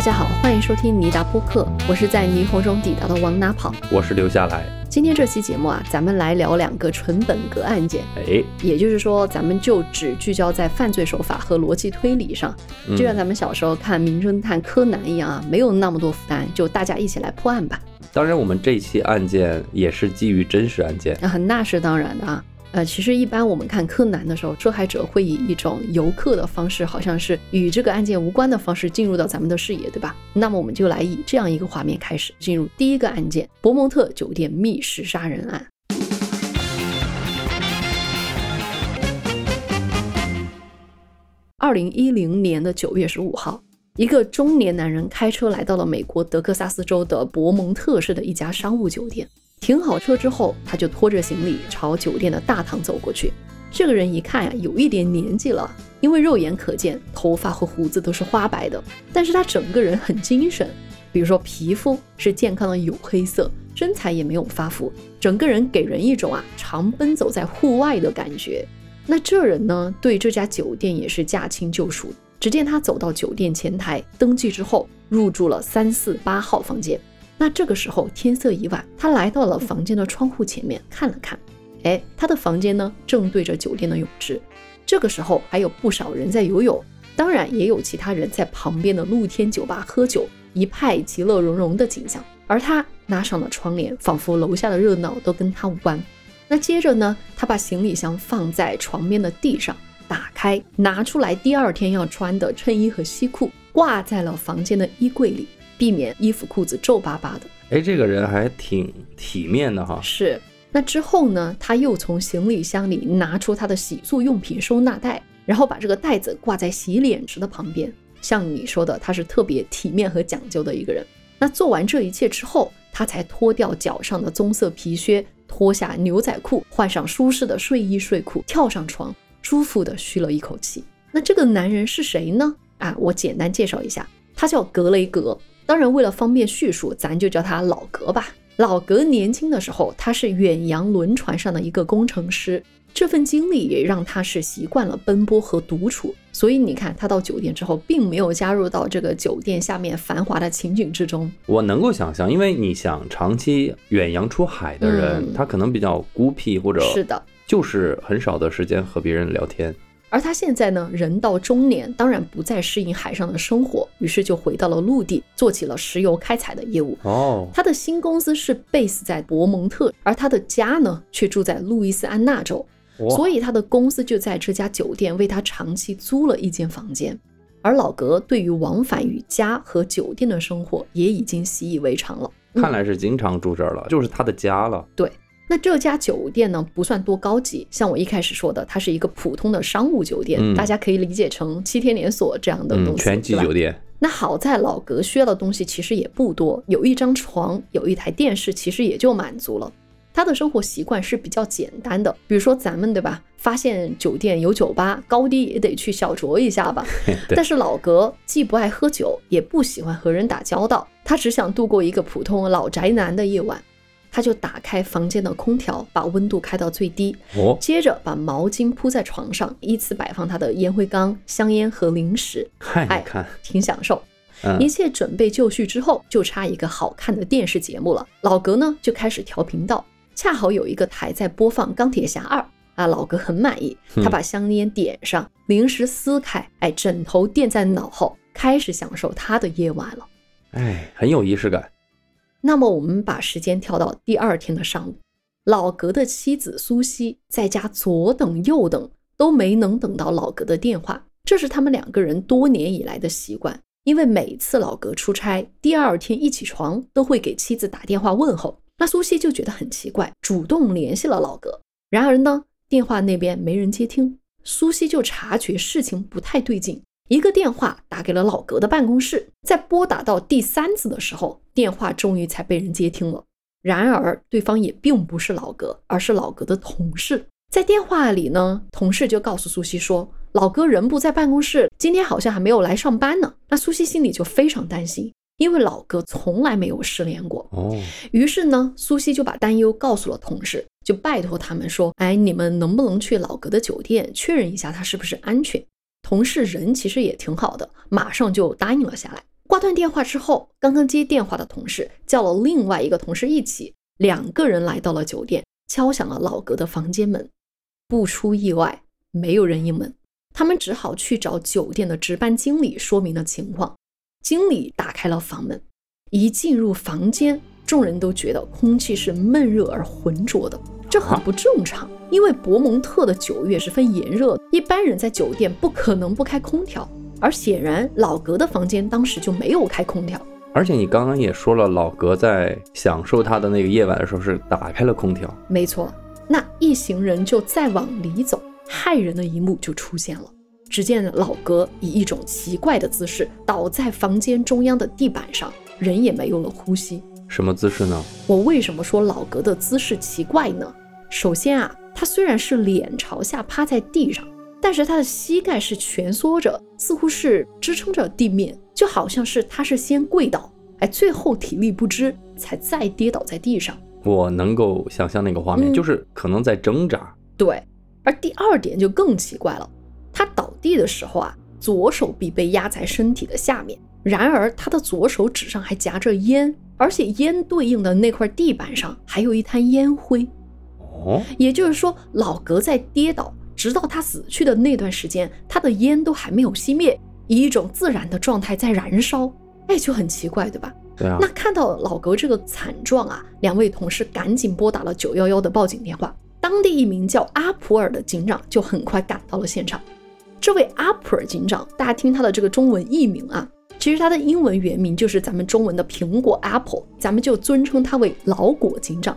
大家好，欢迎收听尼达播客，我是在霓虹中抵达的往哪跑。我是留下来。今天这期节目啊，咱们来聊两个纯本格案件，哎，也就是说，咱们就只聚焦在犯罪手法和逻辑推理上，嗯就像咱们小时候看名侦探柯南一样啊，没有那么多负担，就大家一起来破案吧。当然，我们这期案件也是基于真实案件。啊，那是当然的啊。呃，其实一般我们看柯南的时候，受害者会以一种游客的方式，好像是与这个案件无关的方式进入到咱们的视野，对吧？那么我们就来以这样一个画面开始进入第一个案件——博蒙特酒店密室杀人案。二零一零年的九月十五号，一个中年男人开车来到了美国德克萨斯州的博蒙特市的一家商务酒店。停好车之后，他就拖着行李朝酒店的大堂走过去。这个人一看呀、有一点年纪了，因为肉眼可见头发和胡子都是花白的，但是他整个人很精神。比如说皮肤是健康的黝黑色，身材也没有发福，整个人给人一种啊常奔走在户外的感觉。那这人呢，对这家酒店也是驾轻就熟。只见他走到酒店前台登记之后，入住了三四八号房间。那这个时候天色已晚，他来到了房间的窗户前面看了看，哎，他的房间呢正对着酒店的泳池。这个时候还有不少人在游泳，当然也有其他人在旁边的露天酒吧喝酒，一派其乐融融的景象。而他拉上了窗帘，仿佛楼下的热闹都跟他无关。那接着呢，他把行李箱放在床边的地上，打开，拿出来第二天要穿的衬衣和西裤，挂在了房间的衣柜里。避免衣服裤子皱巴巴的。哎，这个人还挺体面的哈。是。那之后呢，他又从行李箱里拿出他的洗漱用品收纳袋，然后把这个袋子挂在洗脸池的旁边。像你说的，他是特别体面和讲究的一个人。那做完这一切之后，他才脱掉脚上的棕色皮靴，脱下牛仔裤，换上舒适的睡衣睡裤，跳上床，舒服的吁了一口气。那这个男人是谁呢？啊，我简单介绍一下，他叫格雷格。当然，为了方便叙述，咱就叫他老格吧。老格年轻的时候，他是远洋轮船上的一个工程师，这份经历也让他是习惯了奔波和独处。所以你看，他到酒店之后，并没有加入到这个酒店下面繁华的情景之中。我能够想象，因为你想长期远洋出海的人，嗯他可能比较孤僻，或者是的，就是很少的时间和别人聊天。而他现在呢，人到中年，当然不再适应海上的生活，于是就回到了陆地，做起了石油开采的业务。哦，他的新公司是 base 在博蒙特，而他的家呢却住在路易斯安那州，所以以他的公司就在这家酒店为他长期租了一间房间。而老格对于往返于家和酒店的生活也已经习以为常了。看来是经常住这儿了，就是他的家了。那这家酒店呢，不算多高级，像我一开始说的，它是一个普通的商务酒店，嗯大家可以理解成七天连锁这样的东嗯，西，全季酒店。那好在老格需要的东西其实也不多，有一张床，有一台电视，其实也就满足了。他的生活习惯是比较简单的，比如说咱们对吧？发现酒店有酒吧，高低也得去小酌一下吧。但是老格既不爱喝酒，也不喜欢和人打交道，他只想度过一个普通老宅男的夜晚。他就打开房间的空调，把温度开到最低，哦，接着把毛巾铺在床上，依次摆放他的烟灰缸、香烟和零食，嗨，哎你看，挺享受。嗯一，切准备就绪之后，就差一个好看的电视节目了。老格呢就开始调频道，恰好有一个台在播放《钢铁侠二》啊，老格很满意，嗯他把香烟点上，零食撕开，哎，枕头垫在脑后，开始享受他的夜晚了。哎，很有仪式感。那么我们把时间跳到第二天的上午，老格的妻子苏西在家左等右等都没能等到老格的电话，这是他们两个人多年以来的习惯。因为每次老格出差，第二天一起床都会给妻子打电话问候。那苏西就觉得很奇怪，主动联系了老格。然而呢，电话那边没人接听，苏西就察觉事情不太对劲，一个电话打给了老格的办公室。在拨打到第三次的时候，电话终于才被人接听了。然而，对方也并不是老格，而是老格的同事。在电话里呢，同事就告诉苏西说，老哥人不在办公室，今天好像还没有来上班呢。那苏西心里就非常担心，因为老哥从来没有失联过。哦，于是呢，苏西就把担忧告诉了同事，就拜托他们说：“哎，你们能不能去老格的酒店确认一下他是不是安全？”同事人其实也挺好的，马上就答应了下来。挂断电话之后，刚刚接电话的同事叫了另外一个同事一起，两个人来到了酒店，敲响了老格的房间门。不出意外，没有人应门，他们只好去找酒店的值班经理说明了情况。经理打开了房门，一进入房间，众人都觉得空气是闷热而浑浊的，这很不正常。因为博蒙特的九月十分炎热，一般人在酒店不可能不开空调，而显然老格的房间当时就没有开空调。而且你刚刚也说了，老格在享受他的那个夜晚的时候是打开了空调。没错，那一行人就再往里走，骇人的一幕就出现了。只见老格以一种奇怪的姿势倒在房间中央的地板上，人也没有了呼吸。什么姿势呢？我为什么说老格的姿势奇怪呢？首先啊，他虽然是脸朝下趴在地上，但是他的膝盖是蜷缩着，似乎是支撑着地面，就好像是他是先跪倒，哎，最后体力不支才再跌倒在地上。我能够想象那个画面，嗯就是可能在挣扎。对，而第二点就更奇怪了，他倒地的时候啊，左手臂被压在身体的下面，然而他的左手指上还夹着烟，而且烟对应的那块地板上还有一滩烟灰。哦，也就是说，老格在跌倒，直到他死去的那段时间，他的烟都还没有熄灭，以一种自然的状态在燃烧。哎，就很奇怪，对吧？对啊那，看到老格这个惨状啊，两位同事赶紧拨打了九幺幺的报警电话。当地一名叫阿普尔的警长就很快赶到了现场。这位阿普尔警长，大家听他的这个中文译名啊，其实他的英文原名就是咱们中文的苹果 Apple，咱们就尊称他为老果警长。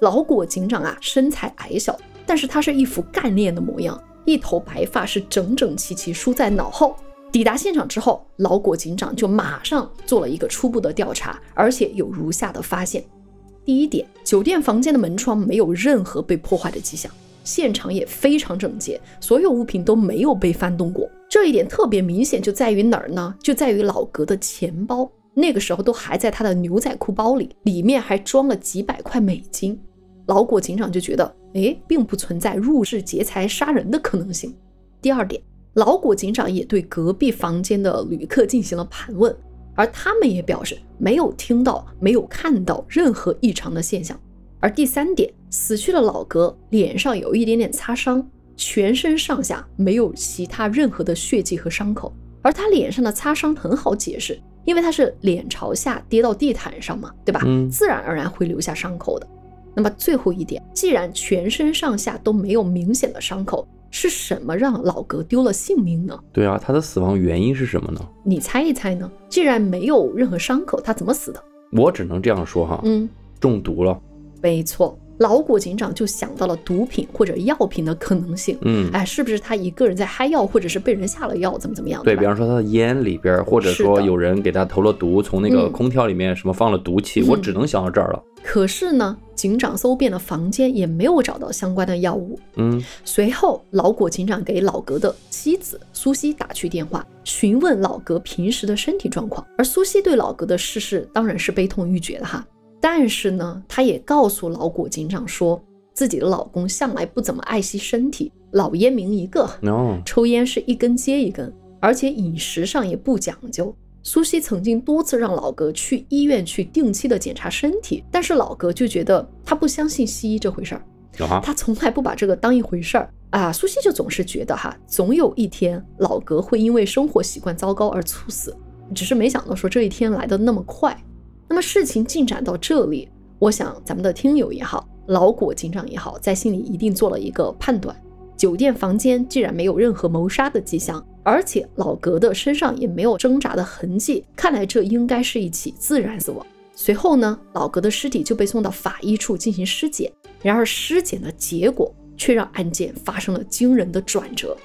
老果警长啊，身材矮小，但是他是一副干练的模样，一头白发是整整齐齐梳在脑后。抵达现场之后，老果警长就马上做了一个初步的调查，而且有如下的发现：第一点，酒店房间的门窗没有任何被破坏的迹象，现场也非常整洁，所有物品都没有被翻动过。这一点特别明显，就在于哪儿呢？就在于老格的钱包，那个时候都还在他的牛仔裤包里，里面还装了几百块美金。老果警长就觉得，哎，并不存在入室劫财杀人的可能性。第二点，老果警长也对隔壁房间的旅客进行了盘问，而他们也表示没有听到、没有看到任何异常的现象。而第三点，死去的老格脸上有一点点擦伤，全身上下没有其他任何的血迹和伤口。而他脸上的擦伤很好解释，因为他是脸朝下跌到地毯上嘛，对吧？嗯自然而然会留下伤口的。那么最后一点，既然全身上下都没有明显的伤口，是什么让老格丢了性命呢？对啊，他的死亡原因是什么呢？你猜一猜呢？既然没有任何伤口，他怎么死的？我只能这样说哈，嗯，中毒了。没错，老果警长就想到了毒品或者药品的可能性。嗯，哎，是不是他一个人在嗨药，或者是被人下了药，怎么怎么样？对，比方说他的烟里边，或者说有人给他投了毒，从那个嗯空调里面什么放了毒气，嗯我只能想到这儿了。可是呢，警长搜遍了房间，也没有找到相关的药物。嗯，随后，老果警长给老格的妻子苏西打去电话，询问老格平时的身体状况。而苏西对老格的逝世当然是悲痛欲绝的哈，但是呢，她也告诉老果警长说，自己的老公向来不怎么爱惜身体，老烟民一个，哦，抽烟是一根接一根，而且饮食上也不讲究。苏西曾经多次让老格去医院去定期的检查身体，但是老格就觉得他不相信西医这回事儿，啊，他从来不把这个当一回事儿啊。苏西就总是觉得哈，总有一天老格会因为生活习惯糟糕而猝死，只是没想到说这一天来的那么快。那么事情进展到这里，我想咱们的听友也好，老果警长也好，在心里一定做了一个判断：酒店房间既然没有任何谋杀的迹象，而且老格的身上也没有挣扎的痕迹，看来这应该是一起自然死亡。随后呢，老格的尸体就被送到法医处进行尸检，然而尸检的结果却让案件发生了惊人的转折。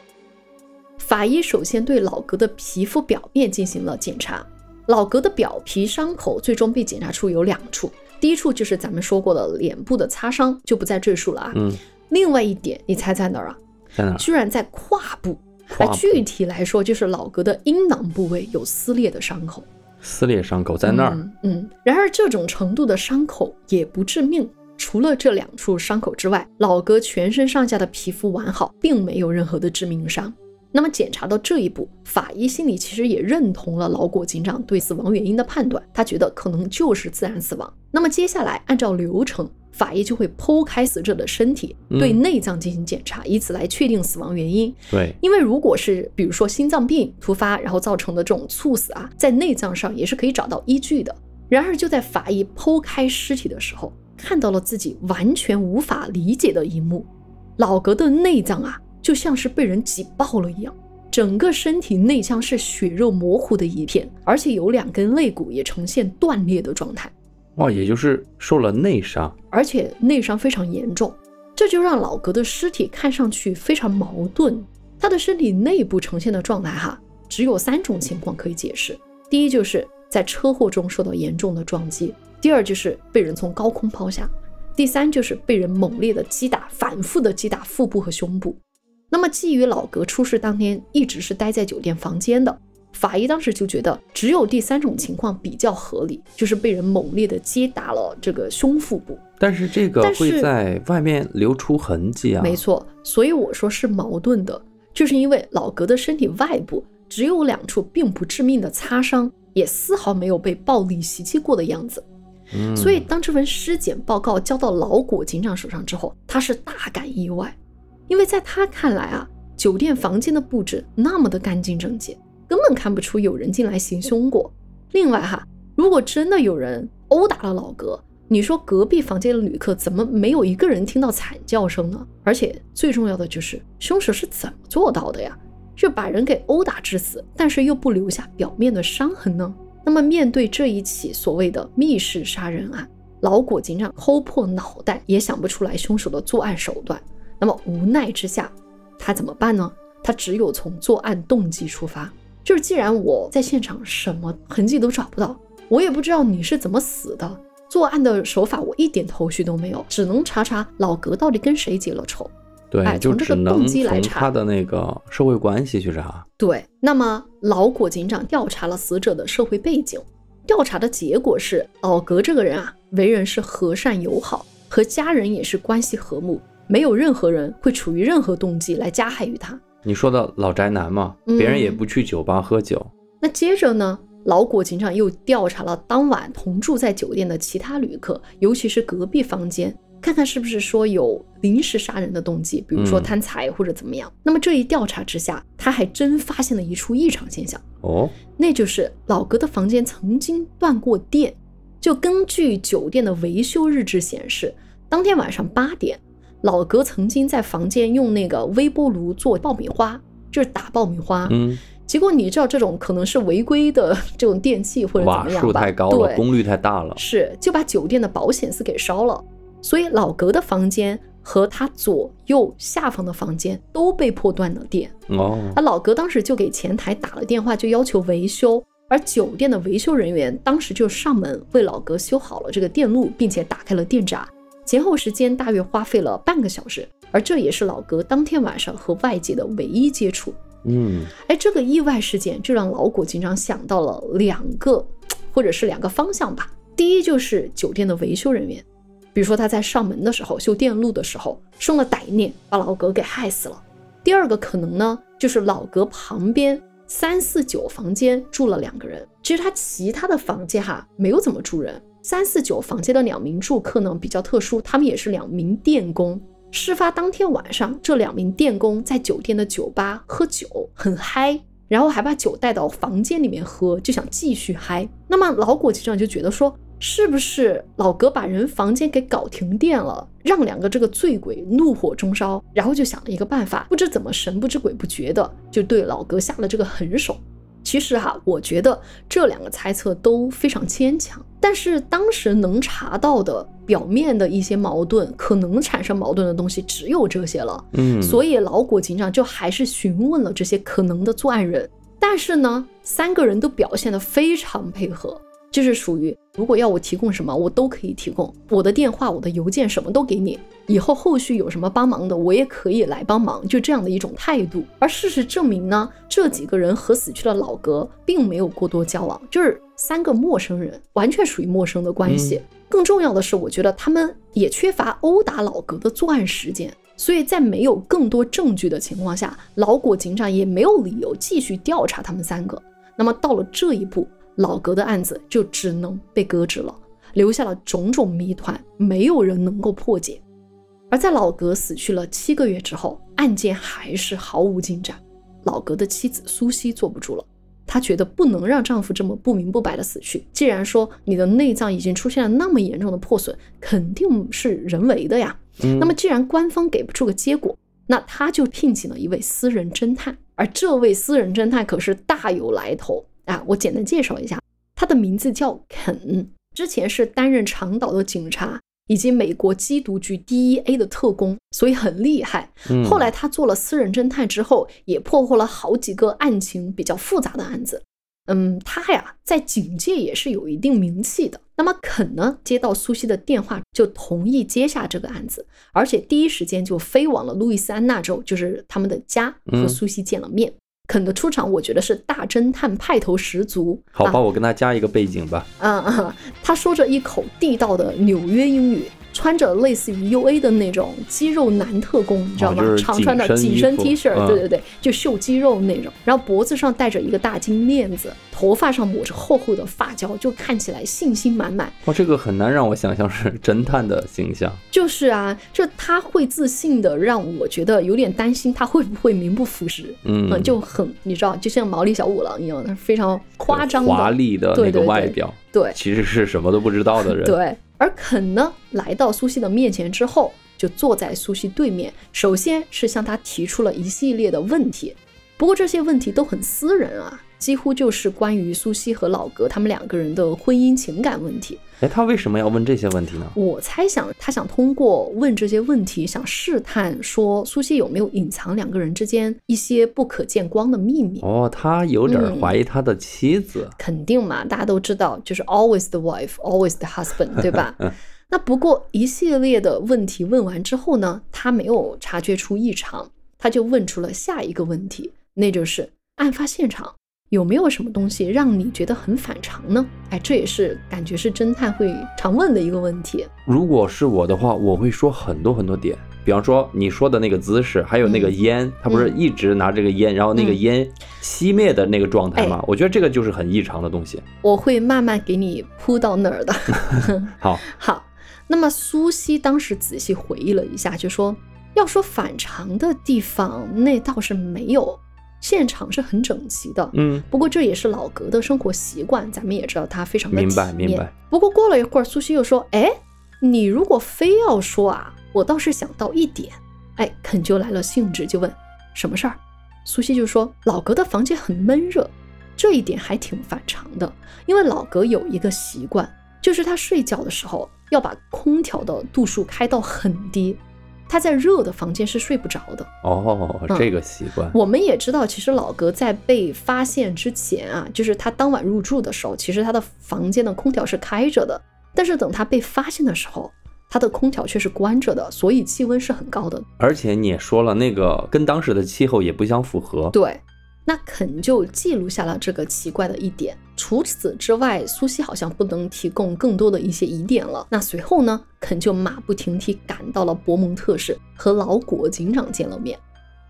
法医首先对老格的皮肤表面进行了检查，老格的表皮伤口最终被检查出有两处，第一处就是咱们说过的脸部的擦伤，就不再赘述了啊。嗯，另外一点，你猜在哪儿啊？在哪儿？居然在胯部。胯具体来说，就是老格的阴囊部位有撕裂的伤口，撕裂伤口在那儿。嗯。嗯，然而这种程度的伤口也不致命。除了这两处伤口之外，老格全身上下的皮肤完好，并没有任何的致命伤。那么检查到这一步，法医心里其实也认同了老果警长对死亡原因的判断，他觉得可能就是自然死亡。那么接下来按照流程，法医就会剖开死者的身体，对内脏进行检查，以此来确定死亡原因。对，因为如果是比如说心脏病突发然后造成的这种猝死啊，在内脏上也是可以找到依据的。然而就在法医剖开尸体的时候，看到了自己完全无法理解的一幕：老格的内脏啊。就像是被人挤爆了一样，整个身体内腔是血肉模糊的一片，而且有两根肋骨也呈现断裂的状态。哇，也就是受了内伤，而且内伤非常严重，这就让老格的尸体看上去非常矛盾。他的身体内部呈现的状态，哈，只有三种情况可以解释：第一，就是在车祸中受到严重的撞击；第二，就是被人从高空抛下；第三，就是被人猛烈的击打，反复的击打腹部和胸部。那么，基于老格出事当天一直是待在酒店房间的，法医当时就觉得只有第三种情况比较合理，就是被人猛烈的击打了这个胸腹部。但是这个会在外面留出痕迹啊？没错，所以我说是矛盾的，就是因为老格的身体外部只有两处并不致命的擦伤，也丝毫没有被暴力袭击过的样子。嗯，所以当这份尸检报告交到老果警长手上之后，他是大感意外。因为在他看来啊，酒店房间的布置那么的干净整洁，根本看不出有人进来行凶过。另外哈，如果真的有人殴打了老格，你说隔壁房间的旅客怎么没有一个人听到惨叫声呢？而且最重要的就是，凶手是怎么做到的呀？是把人给殴打致死，但是又不留下表面的伤痕呢？那么面对这一起所谓的密室杀人案，老果警长抠破脑袋也想不出来凶手的作案手段。那么无奈之下，他怎么办呢？他只有从作案动机出发，就是既然我在现场什么痕迹都找不到，我也不知道你是怎么死的，作案的手法我一点头绪都没有，只能查查老格到底跟谁结了仇。对，从这个动机来查他的那个社会关系去查。对，那么老果警长调查了死者的社会背景，调查的结果是老格这个人啊，为人是和善友好，和家人也是关系和睦。没有任何人会处于任何动机来加害于他。你说的老宅男嘛，别人也不去酒吧喝酒。那接着呢，老果警长又调查了当晚同住在酒店的其他旅客，尤其是隔壁房间，看看是不是说有临时杀人的动机，比如说贪财或者怎么样。那么这一调查之下，他还真发现了一处异常现象哦，那就是老格的房间曾经断过电。就根据酒店的维修日志显示，当天晚上八点。老格曾经在房间用那个微波炉做爆米花，就是打爆米花。嗯，结果你知道这种可能是违规的这种电器或者怎么样瓦数太高了，功率太大了，是就把酒店的保险丝给烧了。所以老格的房间和他左右下方的房间都被迫断了电。哦，而老格当时就给前台打了电话，就要求维修。而酒店的维修人员当时就上门为老格修好了这个电路，并且打开了电闸。前后时间大约花费了半个小时，而这也是老格当天晚上和外界的唯一接触。嗯，哎，这个意外事件就让老谷警长想到了两个，或者是两个方向吧。第一就是酒店的维修人员，比如说他在上门的时候修电路的时候生了歹念，把老格给害死了。第二个可能呢，就是老格旁边三四九房间住了两个人，其实他其他的房间哈没有怎么住人。三四九房间的两名住客呢比较特殊，他们也是两名电工。事发当天晚上，这两名电工在酒店的酒吧喝酒，很嗨，然后还把酒带到房间里面喝，就想继续嗨。那么老果局长就觉得说，是不是老格把人房间给搞停电了，让两个这个醉鬼怒火中烧，然后就想了一个办法，不知怎么神不知鬼不觉的就对老格下了这个狠手。其实哈，我觉得这两个猜测都非常牵强。但是当时能查到的表面的一些矛盾，可能产生矛盾的东西只有这些了。嗯，所以老果警长就还是询问了这些可能的作案人。但是呢，三个人都表现得非常配合。就是属于，如果要我提供什么，我都可以提供。我的电话、我的邮件，什么都给你。以后后续有什么帮忙的，我也可以来帮忙。就这样的一种态度。而事实证明呢，这几个人和死去的老格并没有过多交往，就是三个陌生人，完全属于陌生的关系。更重要的是，我觉得他们也缺乏殴打老格的作案时间。所以在没有更多证据的情况下，老果警长也没有理由继续调查他们三个。那么到了这一步，老格的案子就只能被搁置了，留下了种种谜团，没有人能够破解。而在老格死去了七个月之后，案件还是毫无进展。老格的妻子苏西坐不住了，她觉得不能让丈夫这么不明不白的死去。既然说你的内脏已经出现了那么严重的破损，肯定是人为的呀。那么既然官方给不出个结果，那她就聘请了一位私人侦探。而这位私人侦探可是大有来头啊！我简单介绍一下，他的名字叫肯，之前是担任长岛的警察。以及美国缉毒局 DEA 的特工，所以很厉害。后来他做了私人侦探之后，也破获了好几个案情比较复杂的案子。嗯，他呀在警界也是有一定名气的。那么肯呢接到苏西的电话，就同意接下这个案子，而且第一时间就飞往了路易斯安那州，就是他们的家，和苏西见了面。肯的出场，我觉得是大侦探派头十足。好吧，我跟他加一个背景吧。嗯嗯，他说着一口地道的纽约英语。穿着类似于 U A 的那种肌肉男特工，你知道吗？常穿的紧身 T 恤，对对对，就秀肌肉那种。然后脖子上戴着一个大金链子，头发上抹着厚厚的发胶，就看起来信心满满。哇，这个很难让我想象是侦探的形象。就是啊，就他会自信的让我觉得有点担心，他会不会名不副实？嗯，就很你知道，就像毛利小五郎一样，非常夸张华丽的那个外表。对，其实是什么都不知道的人。对。而肯呢，来到苏西的面前之后，就坐在苏西对面。首先是向他提出了一系列的问题，不过这些问题都很私人啊，几乎就是关于苏西和老格他们两个人的婚姻情感问题。哎，他为什么要问这些问题呢？我猜想，他想通过问这些问题，想试探说苏西有没有隐藏两个人之间一些不可见光的秘密。哦，他有点怀疑他的妻子。肯定嘛，大家都知道，就是 always the wife, always the husband，对吧？那不过一系列的问题问完之后呢，他没有察觉出异常，他就问出了下一个问题，那就是案发现场。有没有什么东西让你觉得很反常呢？哎，这也是感觉是侦探会常问的一个问题。如果是我的话，我会说很多很多点，比方说你说的那个姿势，还有那个烟，他不是一直拿这个烟，然后那个烟熄灭的那个状态吗？我觉得这个就是很异常的东西。我会慢慢给你铺到那儿的。好，好。那么苏西当时仔细回忆了一下，就说要说反常的地方，那倒是没有。现场是很整齐的，嗯，不过这也是老格的生活习惯，咱们也知道他非常的明白明白。不过过了一会儿，苏西又说：“哎，你如果非要说啊，我倒是想到一点。”哎，肯就来了兴致，就问什么事儿。苏西就说：“老格的房间很闷热，这一点还挺反常的，因为老格有一个习惯，就是他睡觉的时候要把空调的度数开到很低。”他在热的房间是睡不着的哦，这个习惯。我们也知道，其实老格在被发现之前啊，就是他当晚入住的时候，其实他的房间的空调是开着的。但是等他被发现的时候，他的空调却是关着的，所以气温是很高的。而且你也说了，那个跟当时的气候也不相符合。对。那肯就记录下了这个奇怪的一点。除此之外，苏西好像不能提供更多的一些疑点了。那随后呢，肯就马不停蹄赶到了博蒙特市，和老果警长见了面。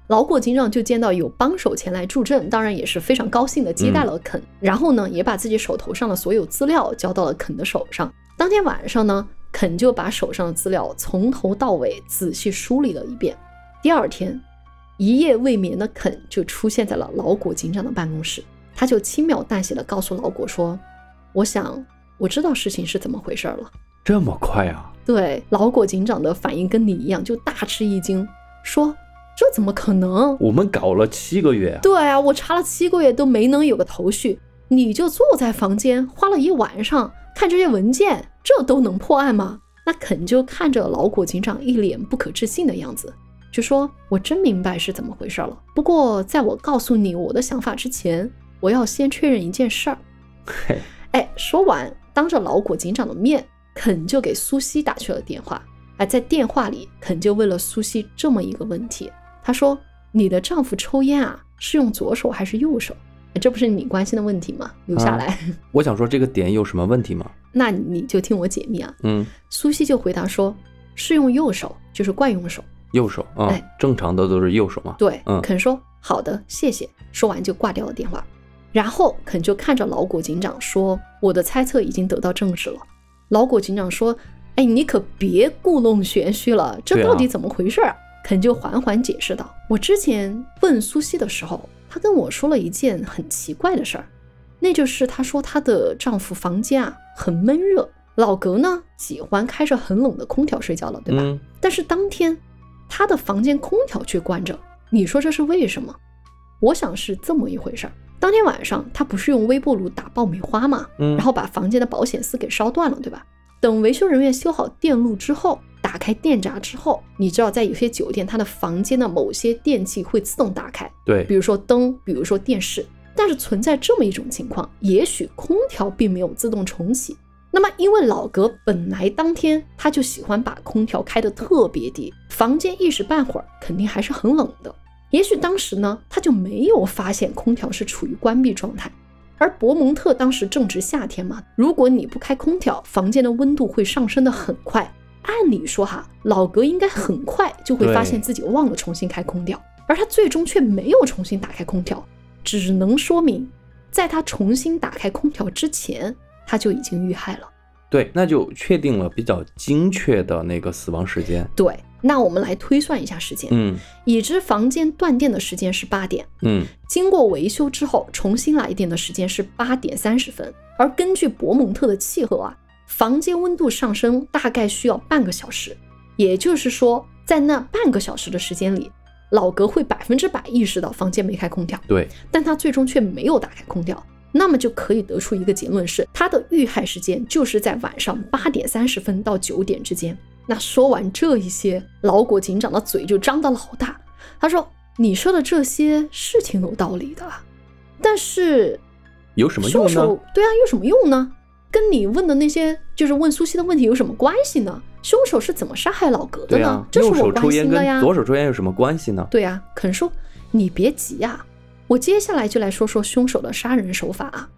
老果警长就见到有帮手前来助阵，当然也是非常高兴的接待了肯。然后呢，也把自己手头上的所有资料交到了肯的手上。当天晚上呢，肯就把手上的资料从头到尾仔细梳理了一遍。第二天。一夜未眠的肯就出现在了老果警长的办公室，他就轻描淡写的告诉老果说：“我想我知道事情是怎么回事了。”这么快啊？对，老果警长的反应跟你一样，就大吃一惊，说：“这怎么可能？我们搞了七个月。”对啊，我查了七个月都没能有个头绪，你就坐在房间花了一晚上看这些文件，这都能破案吗？那肯就看着老果警长一脸不可置信的样子。就说：“我真明白是怎么回事了。不过，在我告诉你我的想法之前，我要先确认一件事儿。”嘿，哎，说完，当着老果警长的面，肯就给苏西打去了电话。哎，在电话里，肯就问了苏西这么一个问题：“他说，你的丈夫抽烟啊，是用左手还是右手？这不是你关心的问题吗？留下来。我想说这个点有什么问题吗？那你就听我解密啊。嗯，苏西就回答说：是用右手，就是惯用手。”右手啊、哎正常的都是右手嘛。对，嗯肯说好的，谢谢。说完就挂掉了电话。然后肯就看着老果警长说：“我的猜测已经得到证实了。”老果警长说：“哎，你可别故弄玄虚了，这到底怎么回事啊？”肯就缓缓解释道：“我之前问苏西的时候，她跟我说了一件很奇怪的事儿，那就是她说她的丈夫房间啊很闷热，老格呢喜欢开着很冷的空调睡觉了，对吧？嗯，但是当天他的房间空调却关着，你说这是为什么？我想是这么一回事儿。当天晚上他不是用微波炉打爆米花吗？嗯然后把房间的保险丝给烧断了，对吧？等维修人员修好电路之后，打开电闸之后，你知道在有些酒店，他的房间的某些电器会自动打开，对比，如说灯，比如说电视。但是存在这么一种情况，也许空调并没有自动重启。那么，因为老格本来当天他就喜欢把空调开得特别低，房间一时半会儿肯定还是很冷的。也许当时呢，他就没有发现空调是处于关闭状态。而博蒙特当时正值夏天嘛，如果你不开空调，房间的温度会上升的很快。按理说哈，老格应该很快就会发现自己忘了重新开空调，而他最终却没有重新打开空调，只能说明，在他重新打开空调之前，他就已经遇害了。对，那就确定了比较精确的那个死亡时间。对，那我们来推算一下时间，嗯。已知房间断电的时间是八点，嗯，经过维修之后重新来电的时间是八点三十分，而根据博蒙特的气候啊，房间温度上升大概需要半个小时，也就是说，在那半个小时的时间里，老格会百分之百意识到房间没开空调，对，但他最终却没有打开空调。那么就可以得出一个结论是，他的遇害时间就是在晚上八点三十分到九点之间。那说完这一些，老果警长的嘴就张得老大。他说：“你说的这些是挺有道理的，但是有什么用凶手呢？对啊，有什么用呢？跟你问的那些就是问苏西的问题有什么关系呢？凶手是怎么杀害老格的呢？啊，这是我关心的呀。跟左手抽烟有什么关系呢？对啊，肯说你别急呀、我接下来就来说说凶手的杀人手法啊。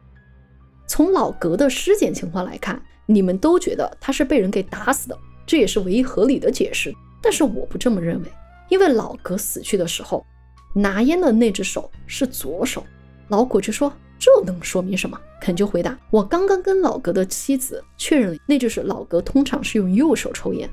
从老格的尸检情况来看，你们都觉得他是被人给打死的，这也是唯一合理的解释。但是我不这么认为，因为老格死去的时候，拿烟的那只手是左手。老果就说：“这能说明什么？”肯就回答：“我刚刚跟老格的妻子确认了，那就是老格通常是用右手抽烟。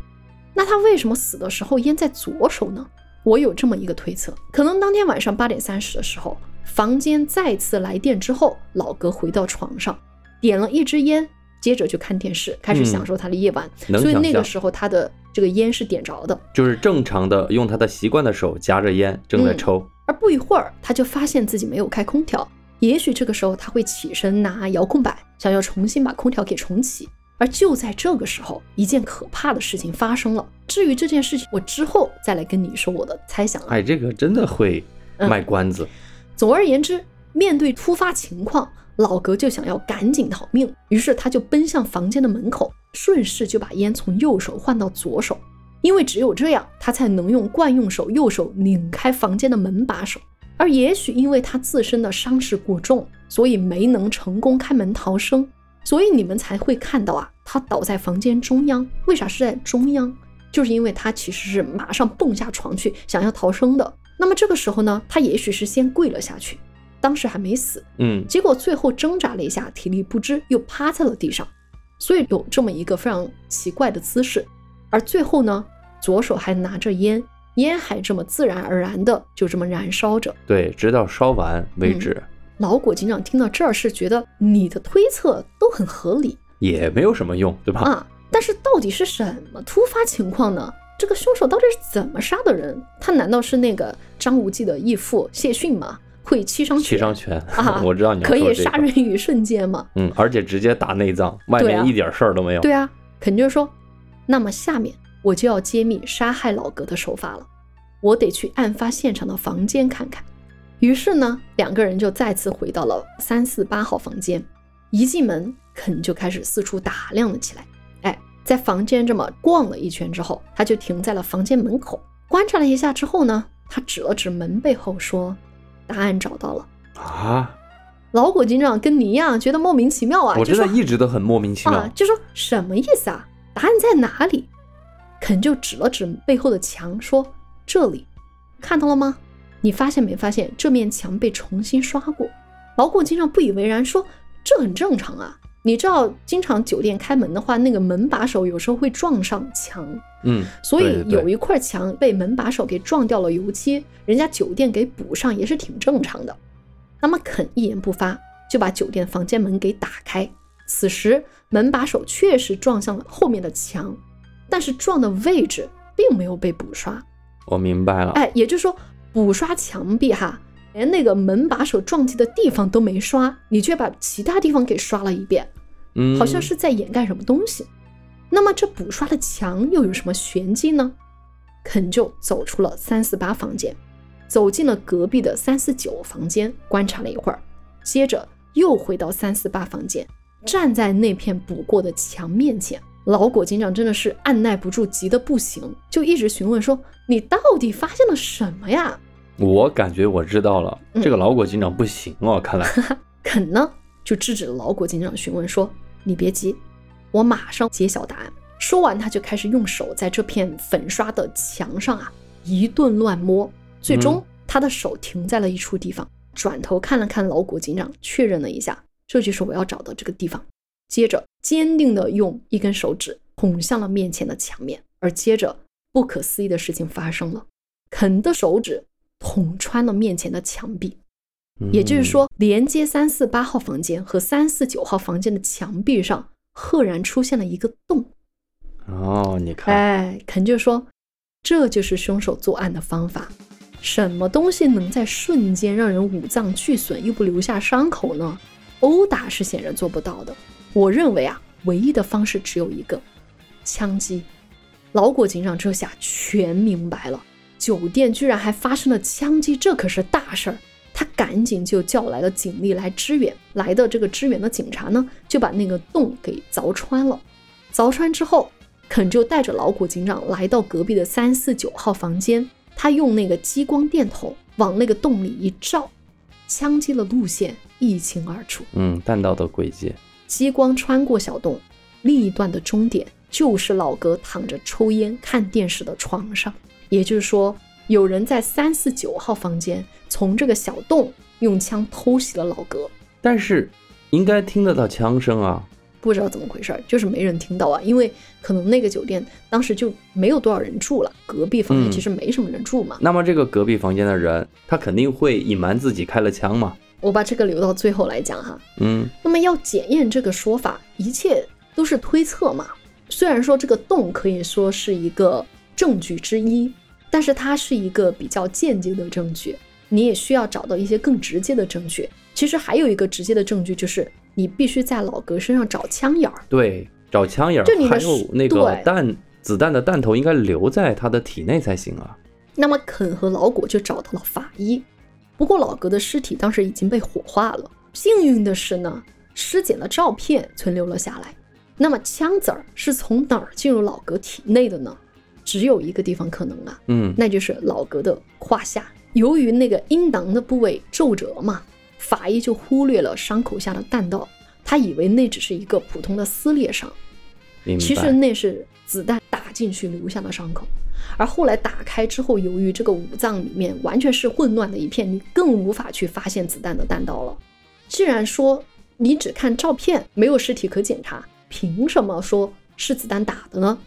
那他为什么死的时候烟在左手呢？我有这么一个推测，可能当天晚上八点三十的时候，房间再次来电之后，老哥回到床上，点了一支烟，接着就看电视，开始嗯享受他的夜晚。能所以那个时候他的这个烟是点着的，就是正常的用他的习惯的手夹着烟正在嗯抽。而不一会儿他就发现自己没有开空调。也许这个时候他会起身拿遥控板，想要重新把空调给重启。而就在这个时候，一件可怕的事情发生了。至于这件事情，我之后再来跟你说我的猜想了。哎，这个真的会嗯卖关子。总而言之，面对突发情况，老格就想要赶紧逃命，于是他就奔向房间的门口，顺势就把烟从右手换到左手，因为只有这样，他才能用惯用手右手拧开房间的门把手。而也许因为他自身的伤势过重，所以没能成功开门逃生，所以你们才会看到啊，他倒在房间中央。为啥是在中央？就是因为他其实是马上蹦下床去想要逃生的。那么这个时候呢，他也许是先跪了下去，当时还没死，嗯，结果最后挣扎了一下，体力不支，又趴在了地上，所以有这么一个非常奇怪的姿势。而最后呢，左手还拿着烟，烟还这么自然而然的就这么燃烧着。对，直到烧完嗯为止，老果警长听到这儿是觉得你的推测都很合理也没有什么用，对吧？啊，但是到底是什么突发情况呢？这个凶手到底是怎么杀的人？他难道是那个张无忌的义父谢逊吗？会七伤拳七伤拳，啊 我知道你要可以杀人于瞬间吗？嗯，而且直接打内脏，外面一点事儿都没有。对啊，肯定就是说，那么下面我就要揭秘杀害老格的手法了，我得去案发现场的房间看看。于是呢，两个人就再次回到了三四八号房间。一进门，肯就开始四处打量了起来。哎，在房间这么逛了一圈之后，他就停在了房间门口，观察了一下之后呢，他指了指门背后说：“答案找到了。啊，”老果警长跟你一样觉得莫名其妙啊，我就说真的一直都很莫名其妙。啊，就说什么意思啊？答案在哪里？肯就指了指背后的墙，说：“这里，看到了吗？你发现没发现这面墙被重新刷过？老果警长不以为然，说这很正常啊。你知道，经常酒店开门的话，那个门把手有时候会撞上墙，嗯，所以有一块墙被门把手给撞掉了油漆，人家酒店给补上也是挺正常的。那么肯一言不发就把酒店房间门给打开。此时门把手确实撞向了后面的墙，但是撞的位置并没有被补刷。我明白了。哎，也就是说补刷墙壁哈，连那个门把手撞击的地方都没刷，你却把其他地方给刷了一遍。嗯，好像是在掩盖什么东西。那么这补刷的墙又有什么玄机呢？肯就走出了三四八房间，走进了隔壁的三四九房间，观察了一会儿，接着又回到三四八房间，站在那片补过的墙面前。老果警长真的是按耐不住，急得不行，就一直询问说：“你到底发现了什么呀我感觉我知道了，嗯这个老果警长不行哦，看来。？”肯呢就制止了老果警长询问说：“你别急，我马上揭晓答案。”说完，他就开始用手在这片粉刷的墙上啊一顿乱摸，最终嗯他的手停在了一处地方，转头看了看老果警长，确认了一下，这就是我要找的这个地方。接着坚定的用一根手指捅向了面前的墙面，而接着不可思议的事情发生了，肯的手指捅穿了面前的墙壁。也就是说，连接三四八号房间和三四九号房间的墙壁上，赫然出现了一个洞。嗯，哦，你看，哎，肯就说，这就是凶手作案的方法。什么东西能在瞬间让人五脏俱损又不留下伤口呢？殴打是显然做不到的。我认为啊，唯一的方式只有一个，枪击。老果警长这下全明白了，酒店居然还发生了枪击，这可是大事儿。他赶紧就叫来了警力来支援。来的这个支援的警察呢，就把那个洞给凿穿了。凿穿之后，肯就带着老谷警长来到隔壁的三四九号房间，他用那个激光电筒往那个洞里一照，枪击的路线一清二楚。嗯，弹道的轨迹，激光穿过小洞，另一段的终点就是老哥躺着抽烟看电视的床上。也就是说，有人在三四九号房间从这个小洞用枪偷袭了老格。但是应该听得到枪声啊。不知道怎么回事儿，就是没人听到啊，因为可能那个酒店当时就没有多少人住了，隔壁房间嗯其实没什么人住嘛。那么这个隔壁房间的人，他肯定会隐瞒自己开了枪嘛？我把这个留到最后来讲哈。嗯那么要检验这个说法，一切都是推测嘛。虽然说这个洞可以说是一个证据之一，但是它是一个比较间接的证据，你也需要找到一些更直接的证据。其实还有一个直接的证据，就是你必须在老格身上找枪眼儿。对，找枪眼儿还有那个弹子弹的弹头应该留在他的体内才行啊。那么肯和老果就找到了法医，不过老格的尸体当时已经被火化了。幸运的是呢，尸检的照片存留了下来。那么枪子儿是从哪儿进入老格体内的呢？只有一个地方可能啊，嗯，那就是老格的胯下。由于那个阴囊的部位皱褶嘛，法医就忽略了伤口下的弹道，他以为那只是一个普通的撕裂伤。其实那是子弹打进去留下的伤口，而后来打开之后，由于这个五脏里面完全是混乱的一片，你更无法去发现子弹的弹道了。既然说你只看照片没有尸体可检查，凭什么说是子弹打的呢？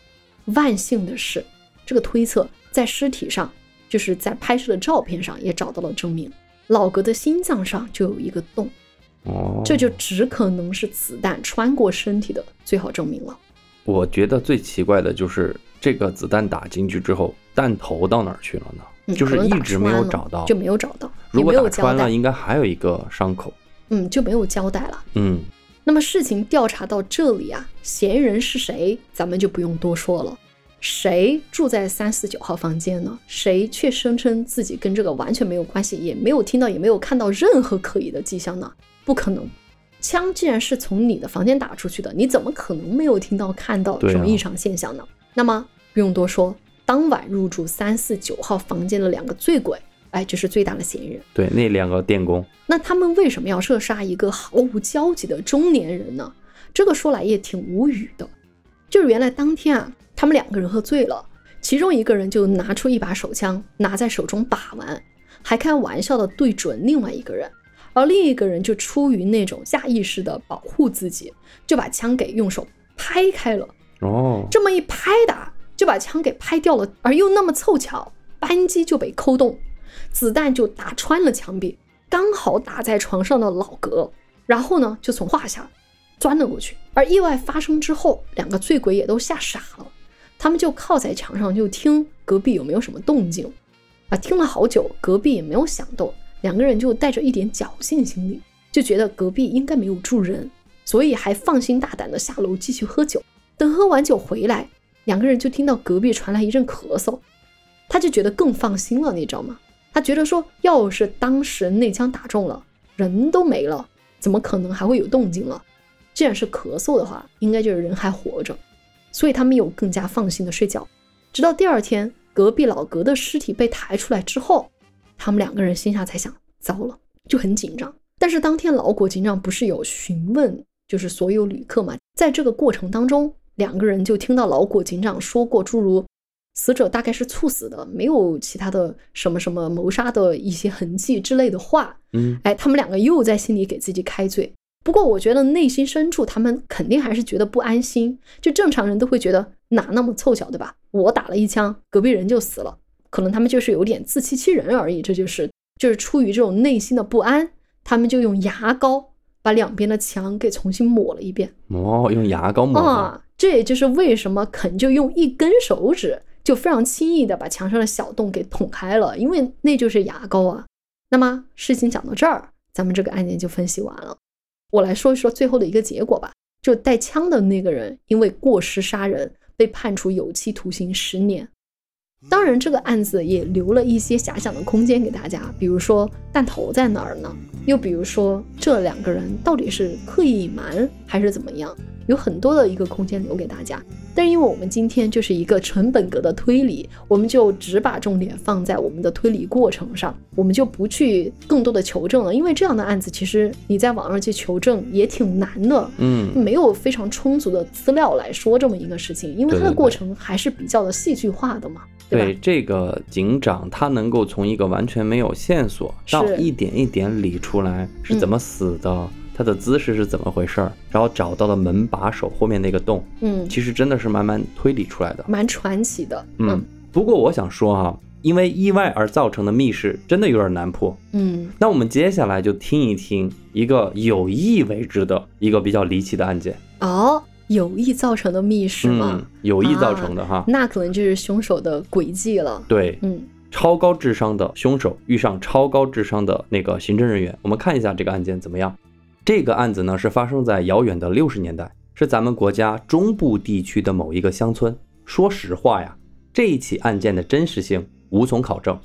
万幸的是，这个推测在尸体上，就是在拍摄的照片上也找到了证明，老格的心脏上就有一个洞，哦，这就只可能是子弹穿过身体的最好证明了。我觉得最奇怪的就是这个子弹打进去之后，弹头到哪儿去了呢？就是一直没有找到，就没有找到，如果打穿了，，应该还有一个伤口。嗯，就没有交代了。嗯，那么事情调查到这里啊，嫌疑人是谁，咱们就不用多说了。谁住在三四九号房间呢？谁却声称自己跟这个完全没有关系，也没有听到，也没有看到任何可疑的迹象呢？不可能！枪既然是从你的房间打出去的，你怎么可能没有听到、看到什么异常现象呢？那么不用多说，当晚入住三四九号房间的两个醉鬼，哎，就是最大的嫌疑人。对，那两个电工，那他们为什么要射杀一个毫无交集的中年人呢？这个说来也挺无语的。就是原来当天啊，他们两个人喝醉了，其中一个人就拿出一把手枪，拿在手中把玩，还开玩笑的对准另外一个人，而另一个人就出于那种下意识的保护自己，就把枪给用手拍开了。哦，这么一拍打，就把枪给拍掉了，而又那么凑巧，扳机就被扣动，子弹就打穿了墙壁，刚好打在床上的老格，然后呢，就从胯下钻了过去。而意外发生之后，两个醉鬼也都吓傻了，他们就靠在墙上，就听隔壁有没有什么动静。啊，听了好久，隔壁也没有响动，两个人就带着一点侥幸心理，就觉得隔壁应该没有住人，所以还放心大胆的下楼继续喝酒。等喝完酒回来，两个人就听到隔壁传来一阵咳嗽，他就觉得更放心了，你知道吗？他觉得说，要是当时那枪打中了，人都没了，怎么可能还会有动静了？既然是咳嗽的话，应该就是人还活着，所以他们有更加放心的睡觉。直到第二天，隔壁老格的尸体被抬出来之后，他们两个人心下才想，糟了，就很紧张。但是当天老果警长不是有询问，就是所有旅客嘛，在这个过程当中。两个人就听到老果警长说过诸如死者大概是猝死的，没有其他的什么什么谋杀的一些痕迹之类的话。嗯，哎，他们两个又在心里给自己开罪。不过我觉得内心深处他们肯定还是觉得不安心。就正常人都会觉得哪那么凑巧，对吧？我打了一枪，隔壁人就死了，可能他们就是有点自欺欺人而已。这就是就是出于这种内心的不安，他们就用牙膏把两边的墙给重新抹了一遍。哦，用牙膏抹啊。这也就是为什么肯就用一根手指就非常轻易的把墙上的小洞给捅开了，因为那就是牙膏啊。那么事情讲到这儿，咱们这个案件就分析完了。我来说一说最后的一个结果吧。就带枪的那个人因为过失杀人被判处有期徒刑十年。当然，这个案子也留了一些遐想的空间给大家，比如说弹头在哪儿呢？又比如说这两个人到底是刻意隐瞒还是怎么样？有很多的一个空间留给大家，但是因为我们今天就是一个纯本格的推理，我们就只把重点放在我们的推理过程上，我们就不去更多的求证了。因为这样的案子其实你在网上去求证也挺难的，嗯，没有非常充足的资料来说这么一个事情，因为它的过程还是比较的戏剧化的嘛，对这个警长他能够从一个完全没有线索到一点一点理出来是怎么死的。他的姿势是怎么回事儿？然后找到了门把手后面那个洞，嗯，其实真的是慢慢推理出来的，蛮传奇的。嗯，不过我想说哈，因为意外而造成的密室真的有点难破。嗯，那我们接下来就听一听一个有意为之的一个比较离奇的案件。哦，有意造成的密室吗？有意造成的哈，那可能就是凶手的诡计了。对，嗯，超高智商的凶手遇上超高智商的那个刑侦人员，我们看一下这个案件怎么样。这个案子呢是发生在遥远的六十年代，是咱们国家中部地区的某一个乡村。说实话呀，这一起案件的真实性无从考证。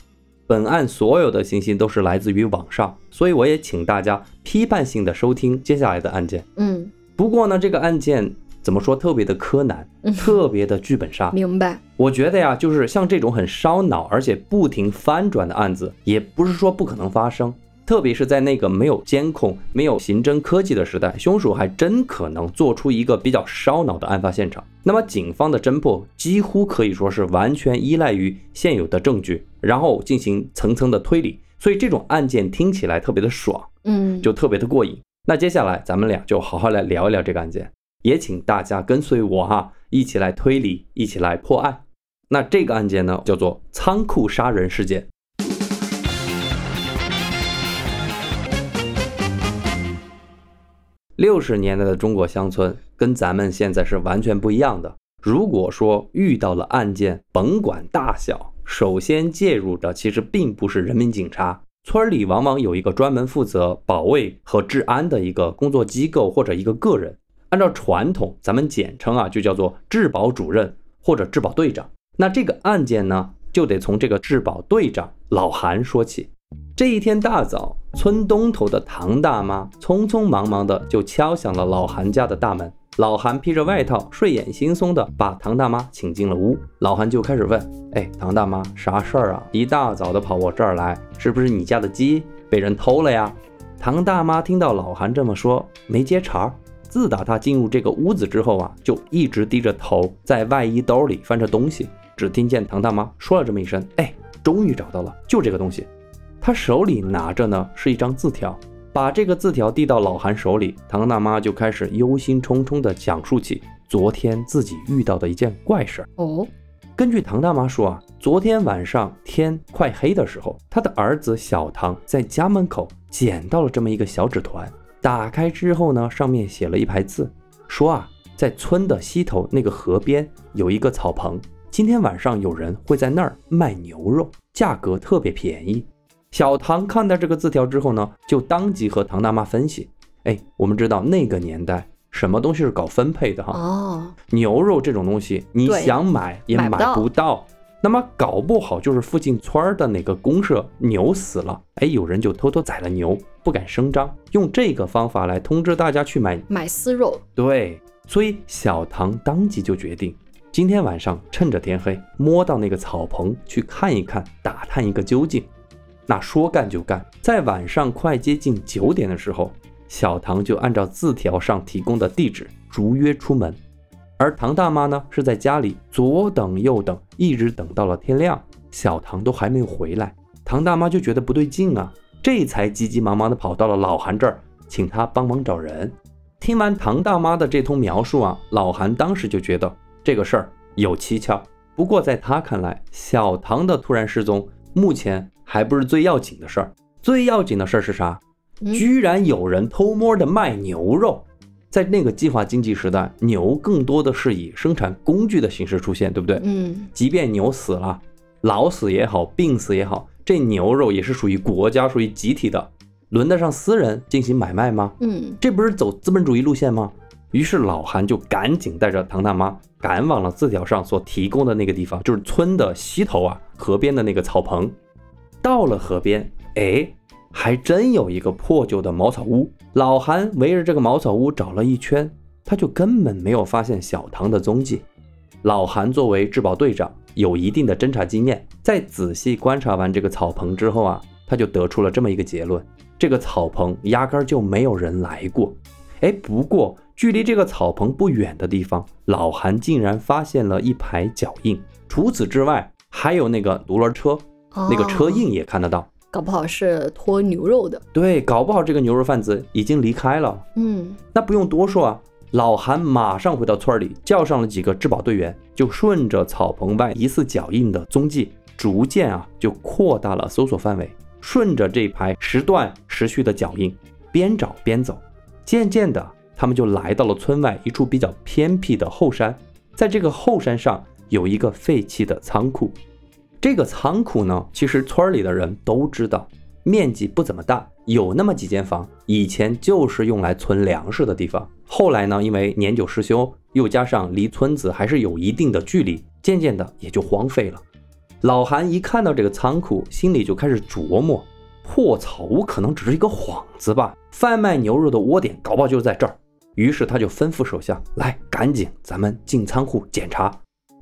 本案所有的信息都是来自于网上，所以我也请大家批判性的收听接下来的案件。嗯，不过呢，这个案件怎么说特别的柯南，特别的剧本杀。明白。我觉得呀，就是像这种很烧脑而且不停翻转的案子，也不是说不可能发生。特别是在那个没有监控、没有刑侦科技的时代，凶手还真可能做出一个比较烧脑的案发现场。那么，警方的侦破几乎可以说是完全依赖于现有的证据，然后进行层层的推理。所以，这种案件听起来特别的爽，嗯，就特别的过瘾。那接下来咱们俩就好好来聊一聊这个案件，也请大家跟随我哈，一起来推理，一起来破案。那这个案件呢，叫做仓库杀人事件。六十年代的中国乡村跟咱们现在是完全不一样的。如果说遇到了案件，甭管大小，首先介入的其实并不是人民警察，村里往往有一个专门负责保卫和治安的一个工作机构或者一个个人。按照传统，咱们简称啊，就叫做治保主任或者治保队长。那这个案件呢，就得从这个治保队长老韩说起。这一天大早，村东头的唐大妈匆匆忙忙的就敲响了老韩家的大门。老韩披着外套，睡眼惺忪的把唐大妈请进了屋。老韩就开始问：“哎，唐大妈，啥事儿啊？一大早的跑我这儿来，是不是你家的鸡被人偷了呀？”唐大妈听到老韩这么说，没接茬儿。自打她进入这个屋子之后啊，就一直低着头，在外衣兜里翻着东西。只听见唐大妈说了这么一声：“哎，终于找到了，就这个东西。”他手里拿着呢是一张字条，把这个字条递到老韩手里，唐大妈就开始忧心忡忡地讲述起昨天自己遇到的一件怪事儿。哦，根据唐大妈说啊，昨天晚上天快黑的时候，她的儿子小唐在家门口捡到了这么一个小纸团，打开之后呢，上面写了一排字，说啊，在村的西头那个河边有一个草棚，今天晚上有人会在那儿卖牛肉，价格特别便宜。小唐看到这个字条之后呢，就当即和唐大妈分析：哎，我们知道那个年代什么东西是搞分配的哈？哦，牛肉这种东西，你想买也买买不到不到。那么搞不好就是附近村儿的哪个公社牛死了，哎，有人就偷偷宰了牛，不敢声张，用这个方法来通知大家去买。买丝肉，对，所以小唐当即就决定，今天晚上趁着天黑，摸到那个草棚去看一看，打探一个究竟。那说干就干，在晚上快接近九点的时候，小唐就按照字条上提供的地址逐约出门，而唐大妈呢是在家里左等右等，一直等到了天亮，小唐都还没有回来。唐大妈就觉得不对劲啊，这才急急忙忙的跑到了老韩这儿，请他帮忙找人。听完唐大妈的这通描述啊，老韩当时就觉得这个事儿有蹊跷。不过在他看来，小唐的突然失踪，目前还不是最要紧的事儿。最要紧的事儿是啥？嗯居然有人偷摸的卖牛肉。在那个计划经济时代，牛更多的是以生产工具的形式出现，对不对？嗯，即便牛死了，老死也好，病死也好，这牛肉也是属于国家、属于集体的，轮得上私人进行买卖吗？嗯，这不是走资本主义路线吗？于是老韩就赶紧带着唐大妈赶往了字条上所提供的那个地方，就是村的西头啊，河边的那个草棚。到了河边，哎，还真有一个破旧的茅草屋。老韩围着这个茅草屋找了一圈，他就根本没有发现小唐的踪迹。老韩作为质保队长，有一定的侦查经验，在仔细观察完这个草棚之后啊，他就得出了这么一个结论：这个草棚压根儿就没有人来过。哎，不过距离这个草棚不远的地方，老韩竟然发现了一排脚印。除此之外，还有那个独轮车，那个车哦，印也看得到。搞不好是拖牛肉的。对，搞不好这个牛肉贩子已经离开了。嗯，那不用多说啊，老韩马上回到村里，叫上了几个治保队员，就顺着草棚外疑似脚印的踪迹，逐渐啊就扩大了搜索范围。顺着这排时断时续的脚印，边找边走，渐渐的，他们就来到了村外一处比较偏僻的后山。在这个后山上有一个废弃的仓库，这个仓库呢，其实村里的人都知道，面积不怎么大，有那么几间房，以前就是用来存粮食的地方。后来呢，因为年久失修，又加上离村子还是有一定的距离，渐渐的也就荒废了。老韩一看到这个仓库，心里就开始琢磨：破草屋可能只是一个幌子吧，贩卖牛肉的窝点搞不好就是在这儿。于是他就吩咐手下：“来，赶紧，咱们进仓库检查。”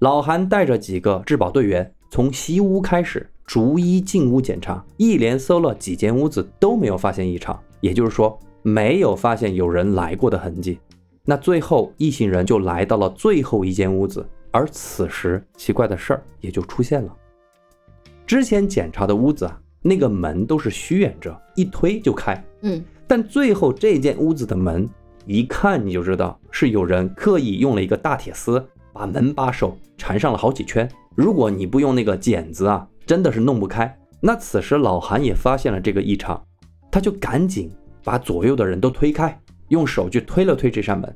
老韩带着几个质保队员，从西屋开始，逐一进屋检查，一连搜了几间屋子，都没有发现异常，也就是说，没有发现有人来过的痕迹。那最后，一行人就来到了最后一间屋子，而此时，奇怪的事儿也就出现了。之前检查的屋子啊，那个门都是虚掩着，一推就开，嗯，但最后这间屋子的门，一看你就知道是有人刻意用了一个大铁丝把门把手缠上了好几圈。如果你不用那个剪子啊，真的是弄不开。那此时老韩也发现了这个异常，他就赶紧把左右的人都推开，用手去推了推这扇门。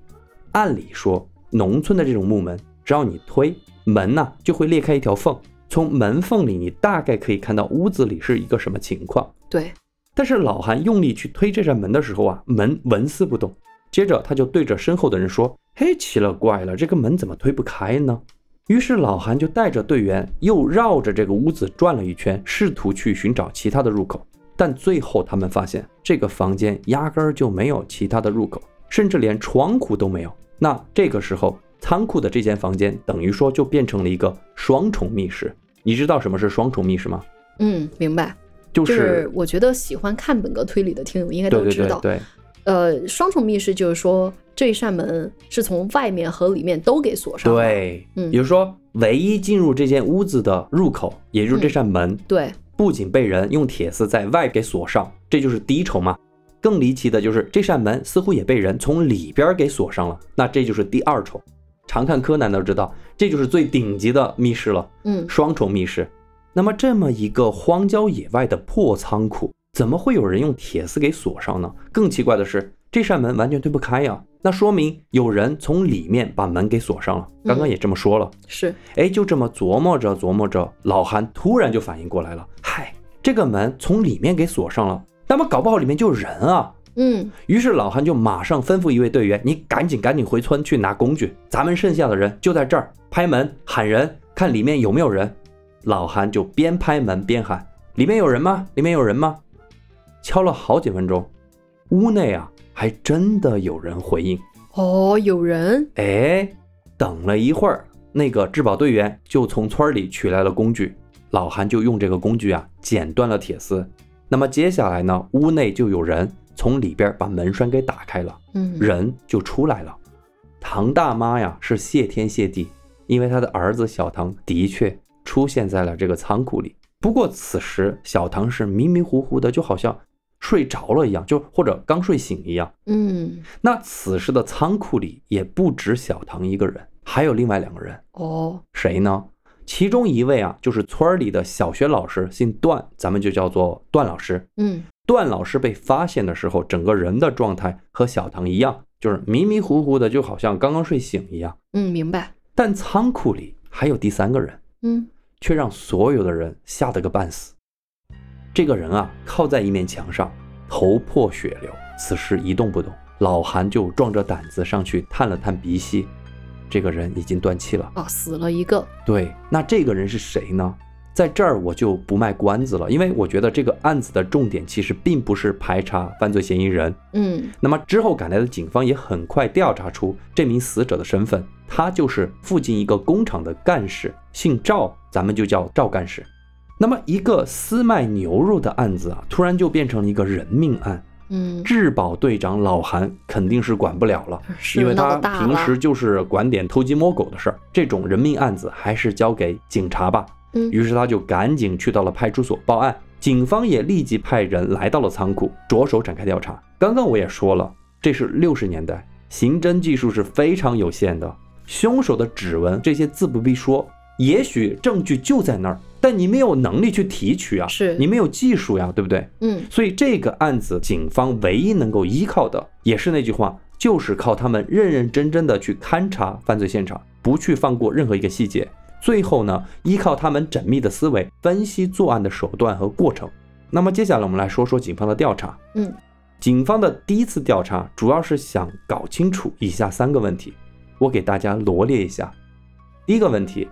按理说，农村的这种木门，只要你推门呐、就会裂开一条缝，从门缝里你大概可以看到屋子里是一个什么情况。对，但是老韩用力去推这扇门的时候啊，门纹丝不动。接着他就对着身后的人说：“嘿，奇了怪了，这个门怎么推不开呢？”于是老韩就带着队员又绕着这个屋子转了一圈，试图去寻找其他的入口。但最后他们发现，这个房间压根儿就没有其他的入口，甚至连窗户都没有。那这个时候，仓库的这间房间等于说就变成了一个双重密室。你知道什么是双重密室吗？嗯，明白。就就是是我觉得喜欢看本格推理的听友应该都知道，对对对，呃，双重密室就是说这一扇门是从外面和里面都给锁上了。对，嗯也就是说，唯一进入这间屋子的入口，也就是这扇门，对，不仅被人用铁丝在外给锁上，这就是第一重嘛。更离奇的就是这扇门似乎也被人从里边给锁上了，那这就是第二重。常看柯南都知道，这就是最顶级的密室了，嗯，双重密室。那么这么一个荒郊野外的破仓库，怎么会有人用铁丝给锁上呢？更奇怪的是，这扇门完全推不开呀，那说明有人从里面把门给锁上了。刚刚也这么说了。是，哎，就这么琢磨着琢磨着，老韩突然就反应过来了，嗨，这个门从里面给锁上了，那么搞不好里面就有人啊。嗯，于是老韩就马上吩咐一位队员，你赶紧赶紧回村去拿工具，咱们剩下的人就在这儿拍门喊人，看里面有没有人。老韩就边拍门边喊：“里面有人吗？里面有人吗？”敲了好几分钟，屋内啊还真的有人回应。哦，有人，哎，等了一会儿，那个质保队员就从村里取来了工具，老韩就用这个工具啊剪断了铁丝。那么接下来呢，屋内就有人从里边把门栓给打开了，嗯，人就出来了。唐大妈呀是谢天谢地，因为她的儿子小唐的确出现在了这个仓库里。不过此时小唐是迷迷糊糊的，就好像睡着了一样，就或者刚睡醒一样。嗯，那此时的仓库里也不止小唐一个人，还有另外两个人，哦，谁呢？其中一位啊，就是村儿里的小学老师，姓段，咱们就叫做段老师。嗯，段老师被发现的时候，整个人的状态和小唐一样，就是迷迷糊糊的，就好像刚刚睡醒一样。嗯，明白，但仓库里还有第三个人，嗯，却让所有的人吓得个半死。这个人啊，靠在一面墙上，头破血流，此时一动不动。老韩就壮着胆子上去探了探鼻息，这个人已经断气了。啊，死了一个，对，那这个人是谁呢？在这儿我就不卖关子了，因为我觉得这个案子的重点其实并不是排查犯罪嫌疑人。嗯，那么之后赶来的警方也很快调查出这名死者的身份，他就是附近一个工厂的干事，姓赵，咱们就叫赵干事。那么一个私卖牛肉的案子啊，突然就变成了一个人命案。嗯，质保队长老韩肯定是管不了了，是因为他平时就是管点偷鸡摸狗的事儿，这种人命案子还是交给警察吧。嗯于是他就赶紧去到了派出所报案，警方也立即派人来到了仓库，着手展开调查。刚刚我也说了，这是六十年代，刑侦技术是非常有限的，凶手的指纹这些自不必说，也许证据就在那儿，但你没有能力去提取啊，是你没有技术呀，对不对？嗯，所以这个案子，警方唯一能够依靠的，也是那句话，就是靠他们认认真真的去勘察犯罪现场，不去放过任何一个细节。最后呢，依靠他们缜密的思维，分析作案的手段和过程。那么接下来我们来说说警方的调查。嗯，警方的第一次调查主要是想搞清楚以下三个问题，我给大家罗列一下。第一个问题，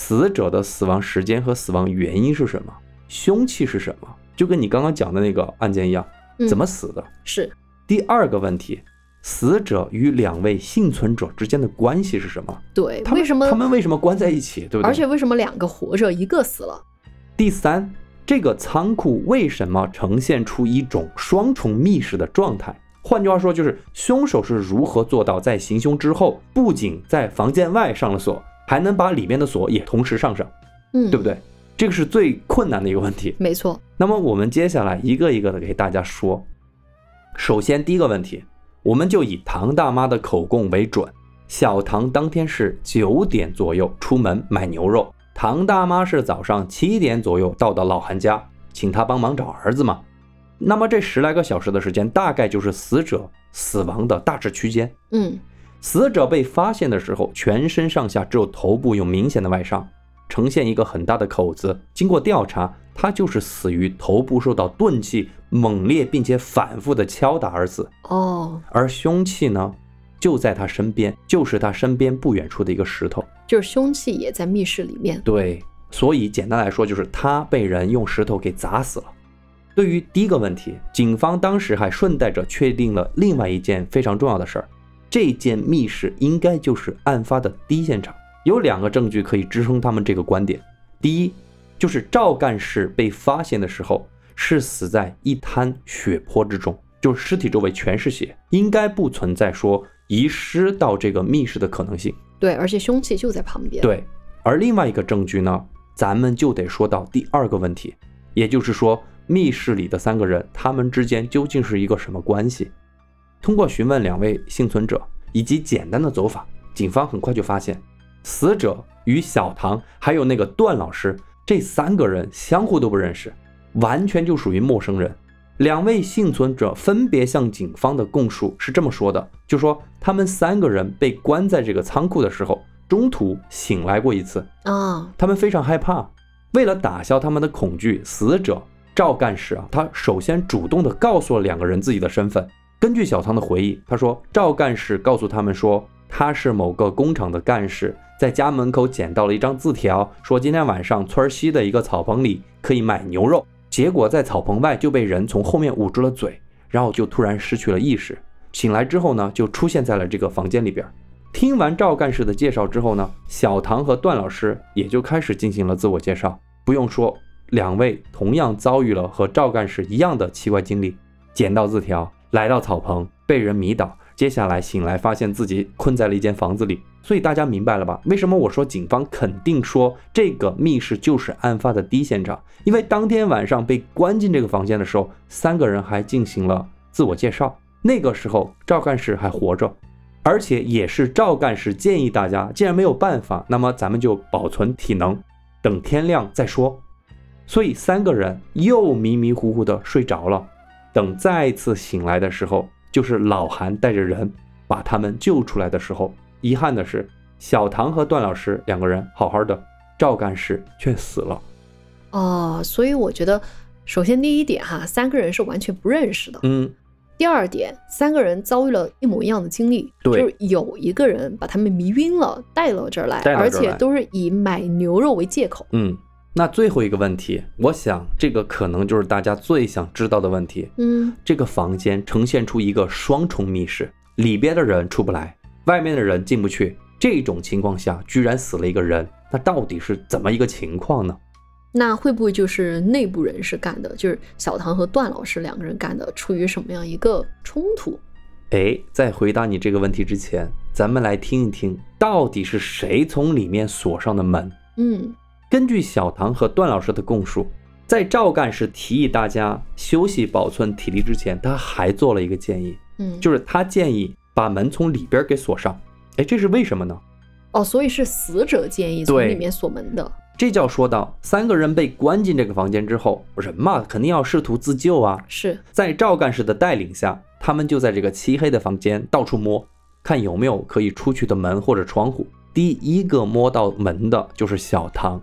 死者的死亡时间和死亡原因是什么？凶器是什么？就跟你刚刚讲的那个案件一样，嗯怎么死的？是，第二个问题，死者与两位幸存者之间的关系是什么？对，他们为什么他？们为什么关在一起？对不对？而且为什么两个活着，一个死了？第三，这个仓库为什么呈现出一种双重密室的状态？换句话说，就是凶手是如何做到在行凶之后，不仅在房间外上了锁，还能把里面的锁也同时上上，嗯，对不？对？这个是最困难的一个问题。没错，那么我们接下来一个一个的给大家说。首先，第一个问题，我们就以唐大妈的口供为准。小唐当天是九点左右出门买牛肉，唐大妈是早上七点左右到的老韩家，请他帮忙找儿子嘛。那么这十来个小时的时间，大概就是死者死亡的大致区间。嗯，死者被发现的时候，全身上下只有头部有明显的外伤，呈现一个很大的口子。经过调查，他就是死于头部受到钝器猛烈并且反复的敲打而死，哦，而凶器呢就在他身边，就是他身边不远处的一个石头。就是凶器也在密室里面。对，所以简单来说，就是他被人用石头给砸死了。对于第一个问题，警方当时还顺带着确定了另外一件非常重要的事儿，这间密室应该就是案发的第一现场。有两个证据可以支撑他们这个观点。第一，就是赵干事被发现的时候是死在一滩血泊之中，就是尸体周围全是血，应该不存在说遗失到这个密室的可能性。对，而且凶器就在旁边。对，而另外一个证据呢，咱们就得说到第二个问题，也就是说，密室里的三个人，他们之间究竟是一个什么关系？通过询问两位幸存者以及简单的走访，警方很快就发现，死者与小唐还有那个段老师这三个人相互都不认识，完全就属于陌生人。两位幸存者分别向警方的供述是这么说的，就说他们三个人被关在这个仓库的时候，中途醒来过一次啊，他们非常害怕。为了打消他们的恐惧，死者赵干事啊，他首先主动的告诉了两个人自己的身份。根据小唐的回忆，他说赵干事告诉他们说他是某个工厂的干事，在家门口捡到了一张字条，说今天晚上村西的一个草棚里可以买牛肉。结果在草棚外就被人从后面捂住了嘴，然后就突然失去了意识。醒来之后呢，就出现在了这个房间里边。听完赵干事的介绍之后呢，小唐和段老师也就开始进行了自我介绍。不用说，两位同样遭遇了和赵干事一样的奇怪经历：捡到字条，来到草棚，被人迷倒。接下来醒来，发现自己困在了一间房子里，所以大家明白了吧？为什么我说警方肯定说这个密室就是案发的第一现场？因为当天晚上被关进这个房间的时候，三个人还进行了自我介绍。那个时候赵干事还活着，而且也是赵干事建议大家，既然没有办法，那么咱们就保存体能，等天亮再说。所以三个人又迷迷糊糊的睡着了。等再次醒来的时候。就是老韩带着人把他们救出来的时候，遗憾的是，小唐和段老师两个人好好的，赵干事却死了。哦，所以我觉得，首先第一点哈，三个人是完全不认识的。嗯。第二点，三个人遭遇了一模一样的经历，就是有一个人把他们迷晕了，带到这儿来，而且都是以买牛肉为借口。嗯。那最后一个问题，我想这个可能就是大家最想知道的问题。嗯，这个房间呈现出一个双重密室，里边的人出不来，外面的人进不去。这种情况下，居然死了一个人，那到底是怎么一个情况呢？那会不会就是内部人士干的？就是小唐和段老师两个人干的？出于什么样一个冲突？哎，在回答你这个问题之前，咱们来听一听，到底是谁从里面锁上的门？嗯。根据小唐和段老师的供述，在赵干事提议大家休息保存体力之前，他还做了一个建议，嗯，就是他建议把门从里边给锁上。哎，这是为什么呢？哦，所以是死者建议从里面锁门的。这叫说到三个人被关进这个房间之后，人嘛肯定要试图自救啊。是在赵干事的带领下，他们就在这个漆黑的房间到处摸，看有没有可以出去的门或者窗户。第一个摸到门的就是小唐。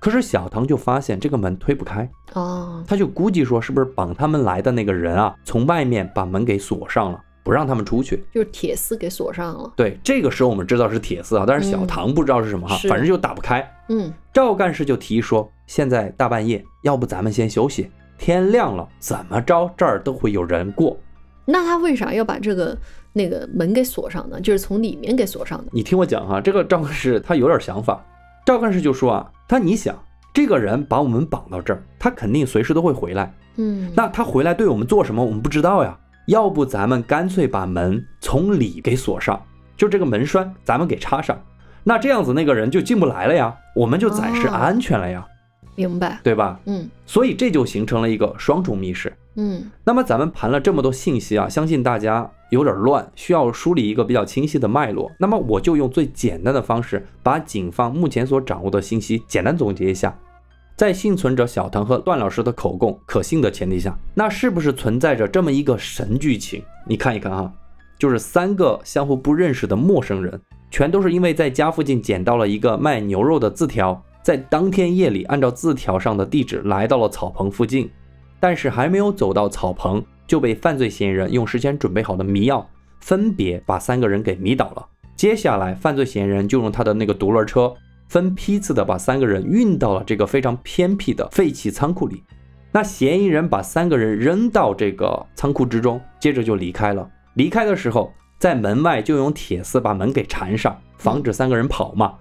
可是小唐就发现这个门推不开哦，他就估计说是不是绑他们来的那个人啊，从外面把门给锁上了，不让他们出去，就是铁丝给锁上了。对，这个时候我们知道是铁丝啊，但是小唐不知道是什么哈，反正就打不开。嗯，赵干事就提议说，现在大半夜，要不咱们先休息，天亮了怎么着这儿都会有人过。那他为啥要把这个那个门给锁上呢？就是从里面给锁上的。你听我讲哈，这个赵干事他有点想法。赵干事就说啊，他你想，这个人把我们绑到这儿，他肯定随时都会回来。嗯，那他回来对我们做什么，我们不知道呀。要不咱们干脆把门从里给锁上，就这个门栓咱们给插上，那这样子那个人就进不来了呀，我们就暂时安全了呀。明白，对吧？嗯，所以这就形成了一个双重密室。嗯，那么咱们盘了这么多信息啊，相信大家有点乱，需要梳理一个比较清晰的脉络。那么我就用最简单的方式，把警方目前所掌握的信息简单总结一下。在幸存者小唐和段老师的口供可信的前提下，那是不是存在着这么一个神剧情？你看一看哈，就是三个相互不认识的陌生人，全都是因为在家附近捡到了一个卖牛肉的字条，在当天夜里按照字条上的地址来到了草棚附近。但是还没有走到草棚，就被犯罪嫌疑人用事先准备好的迷药分别把三个人给迷倒了。接下来，犯罪嫌疑人就用他的那个独轮车分批次的把三个人运到了这个非常偏僻的废弃仓库里。那嫌疑人把三个人扔到这个仓库之中，接着就离开了。离开的时候，在门外就用铁丝把门给缠上，防止三个人跑嘛。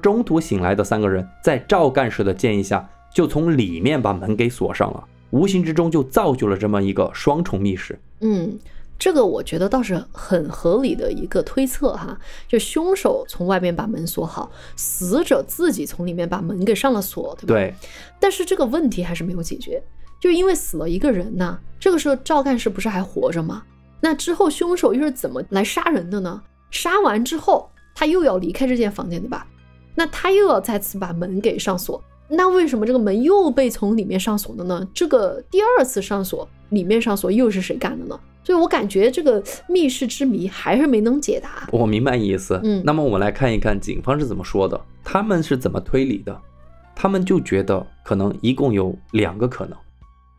中途醒来的三个人，在赵干事的建议下，就从里面把门给锁上了。无形之中就造就了这么一个双重密室。嗯，这个我觉得倒是很合理的一个推测哈，就凶手从外面把门锁好，死者自己从里面把门给上了锁，对吧？对，但是这个问题还是没有解决，就因为死了一个人呐。这个时候赵干事不是还活着吗？那之后凶手又是怎么来杀人的呢？杀完之后他又要离开这间房间，对吧？那他又要再次把门给上锁，那为什么这个门又被从里面上锁的呢？这个第二次上锁，里面上锁又是谁干的呢？所以我感觉这个密室之谜还是没能解答。我明白意思。嗯那么我们来看一看警方是怎么说的，他们是怎么推理的。他们就觉得可能一共有两个可能。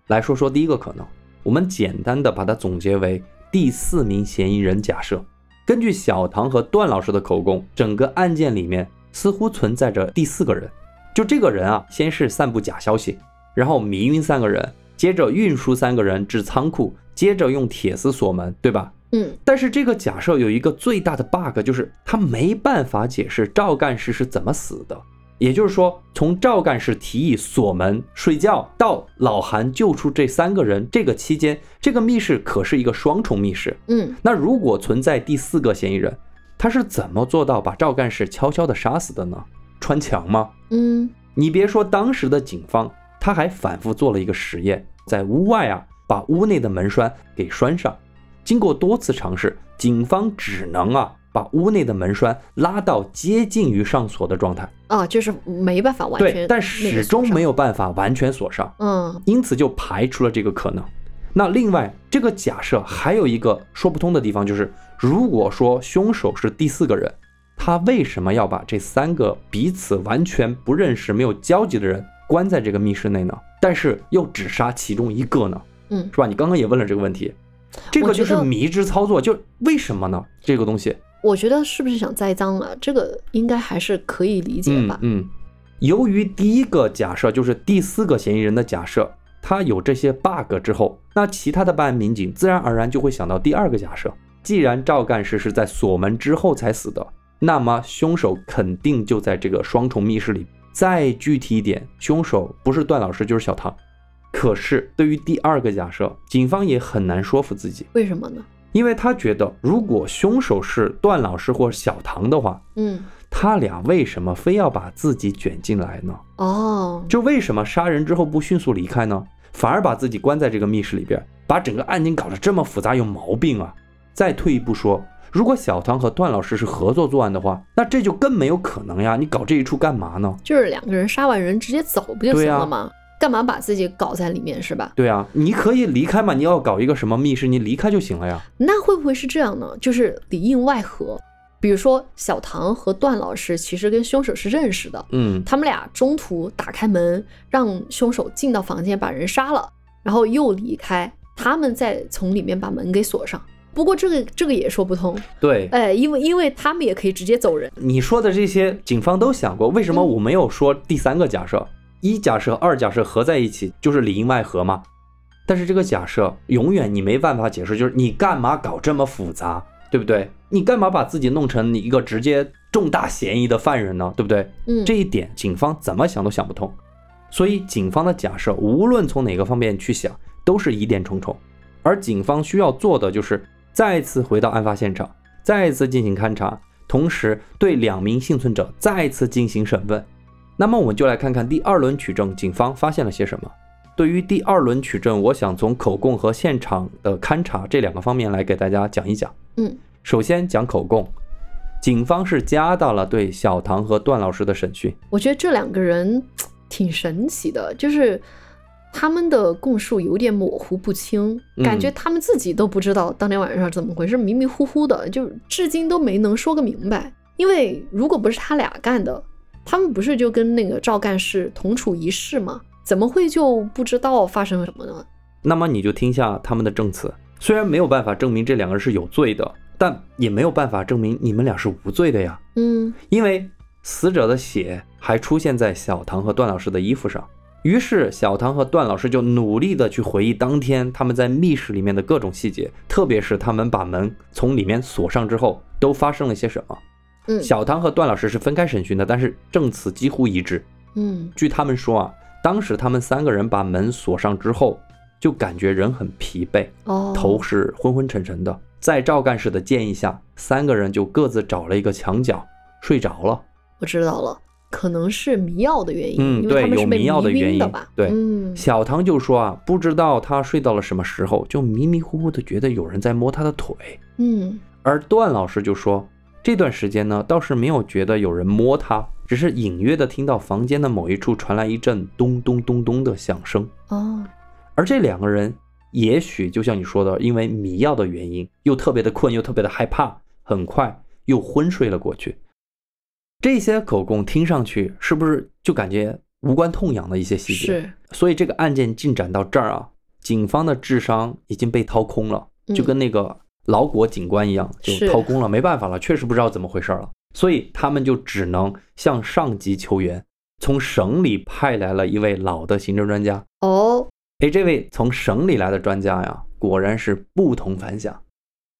来说说第一个可能，我们简单的把它总结为第四名嫌疑人假设。根据小唐和段老师的口供，整个案件里面似乎存在着第四个人。就这个人啊，先是散布假消息，然后迷晕三个人，接着运输三个人至仓库，接着用铁丝锁门，对吧？嗯但是这个假设有一个最大的 bug，就是他没办法解释赵干事是怎么死的。也就是说，从赵干事提议锁门睡觉到老韩救出这三个人，这个期间，这个密室可是一个双重密室。嗯那如果存在第四个嫌疑人，他是怎么做到把赵干事悄悄地杀死的呢？穿墙吗？嗯你别说，当时的警方他还反复做了一个实验，在屋外啊把屋内的门栓给拴上。经过多次尝试，警方只能啊把屋内的门栓拉到接近于上锁的状态，啊，就是没办法完全对，但始终没有。有办法完全锁上，嗯因此就排除了这个可能。那另外，这个假设还有一个说不通的地方，就是如果说凶手是第四个人，他为什么要把这三个彼此完全不认识、没有交集的人关在这个密室内呢？但是又只杀其中一个呢？嗯，是吧？你刚刚也问了这个问题，这个就是迷之操作，就为什么呢？这个东西，我觉得是不是想栽赃啊？这个应该还是可以理解吧。嗯嗯，由于第一个假设就是第四个嫌疑人的假设，他有这些 bug 之后，那其他的办案民警自然而然就会想到第二个假设：既然赵干事是在锁门之后才死的，那么凶手肯定就在这个双重密室里。再具体一点，凶手不是段老师就是小唐。可是对于第二个假设，警方也很难说服自己，为什么呢？因为他觉得如果凶手是段老师或小唐的话，嗯，他俩为什么非要把自己卷进来呢？哦，就为什么杀人之后不迅速离开呢？反而把自己关在这个密室里边，把整个案件搞得这么复杂，有毛病啊！再退一步说，如果小唐和段老师是合作作案的话，那这就更没有可能呀！你搞这一出干嘛呢？就是两个人杀完人直接走不就行了吗？干嘛把自己搞在里面是吧？对啊，你可以离开嘛，你要搞一个什么密室，你离开就行了呀。那会不会是这样呢？就是里应外合，比如说小唐和段老师其实跟凶手是认识的，嗯，他们俩中途打开门，让凶手进到房间把人杀了，然后又离开，他们再从里面把门给锁上。不过这个这个也说不通，对，哎，因为因为他们也可以直接走人。你说的这些，警方都想过，为什么嗯我没有说第三个假设？一假设、二假设合在一起就是里应外合嘛？但是这个假设永远你没办法解释，就是你干嘛搞这么复杂，对不对？你干嘛把自己弄成一个直接重大嫌疑的犯人呢？对不对？嗯，这一点警方怎么想都想不通。所以警方的假设无论从哪个方面去想，都是疑点重重。而警方需要做的就是再次回到案发现场，再次进行勘查，同时对两名幸存者再次进行审问。那么我们就来看看第二轮取证，警方发现了些什么。对于第二轮取证，我想从口供和现场的勘查这两个方面来给大家讲一讲。嗯首先讲口供，警方是加大了对小唐和段老师的审讯。我觉得这两个人挺神奇的，就是他们的供述有点模糊不清，感觉嗯他们自己都不知道当天晚上怎么回事，迷迷糊糊的，就至今都没能说个明白。因为如果不是他俩干的，他们不是就跟那个赵干事同处一室吗？怎么会就不知道发生了什么呢？那么你就听下他们的证词，虽然没有办法证明这两个人是有罪的，但也没有办法证明你们俩是无罪的呀，嗯因为死者的血还出现在小唐和段老师的衣服上。于是小唐和段老师就努力的去回忆当天他们在密室里面的各种细节，特别是他们把门从里面锁上之后都发生了些什么。嗯小唐和段老师是分开审讯的，但是证词几乎一致。嗯据他们说啊，当时他们三个人把门锁上之后，就感觉人很疲惫，哦，头是昏昏沉沉的。在赵干事的建议下，三个人就各自找了一个墙角睡着了。我知道了，可能是迷药的原因，嗯，因为对，有他们是被迷药的原因吧？对，嗯，小唐就说啊，不知道他睡到了什么时候，就迷迷糊糊的觉得有人在摸他的腿。嗯，而段老师就说，这段时间呢，倒是没有觉得有人摸他，只是隐约的听到房间的某一处传来一阵咚咚咚咚的响声。哦，而这两个人，也许就像你说的，因为迷药的原因，又特别的困，又特别的害怕，很快又昏睡了过去。这些口供听上去是不是就感觉无关痛痒的一些细节？是，所以这个案件进展到这儿啊，警方的智商已经被掏空了，嗯。就跟那个老果警官一样，就掏空了，没办法了，确实不知道怎么回事了，所以他们就只能向上级求援，从省里派来了一位老的刑侦专家。哦，哎，这位从省里来的专家呀，果然是不同凡响，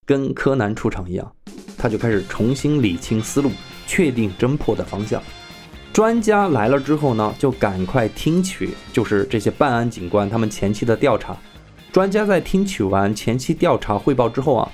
跟柯南出场一样，他就开始重新理清思路，确定侦破的方向。专家来了之后呢，就赶快听取，就是这些办案警官他们前期的调查。专家在听取完前期调查汇报之后啊，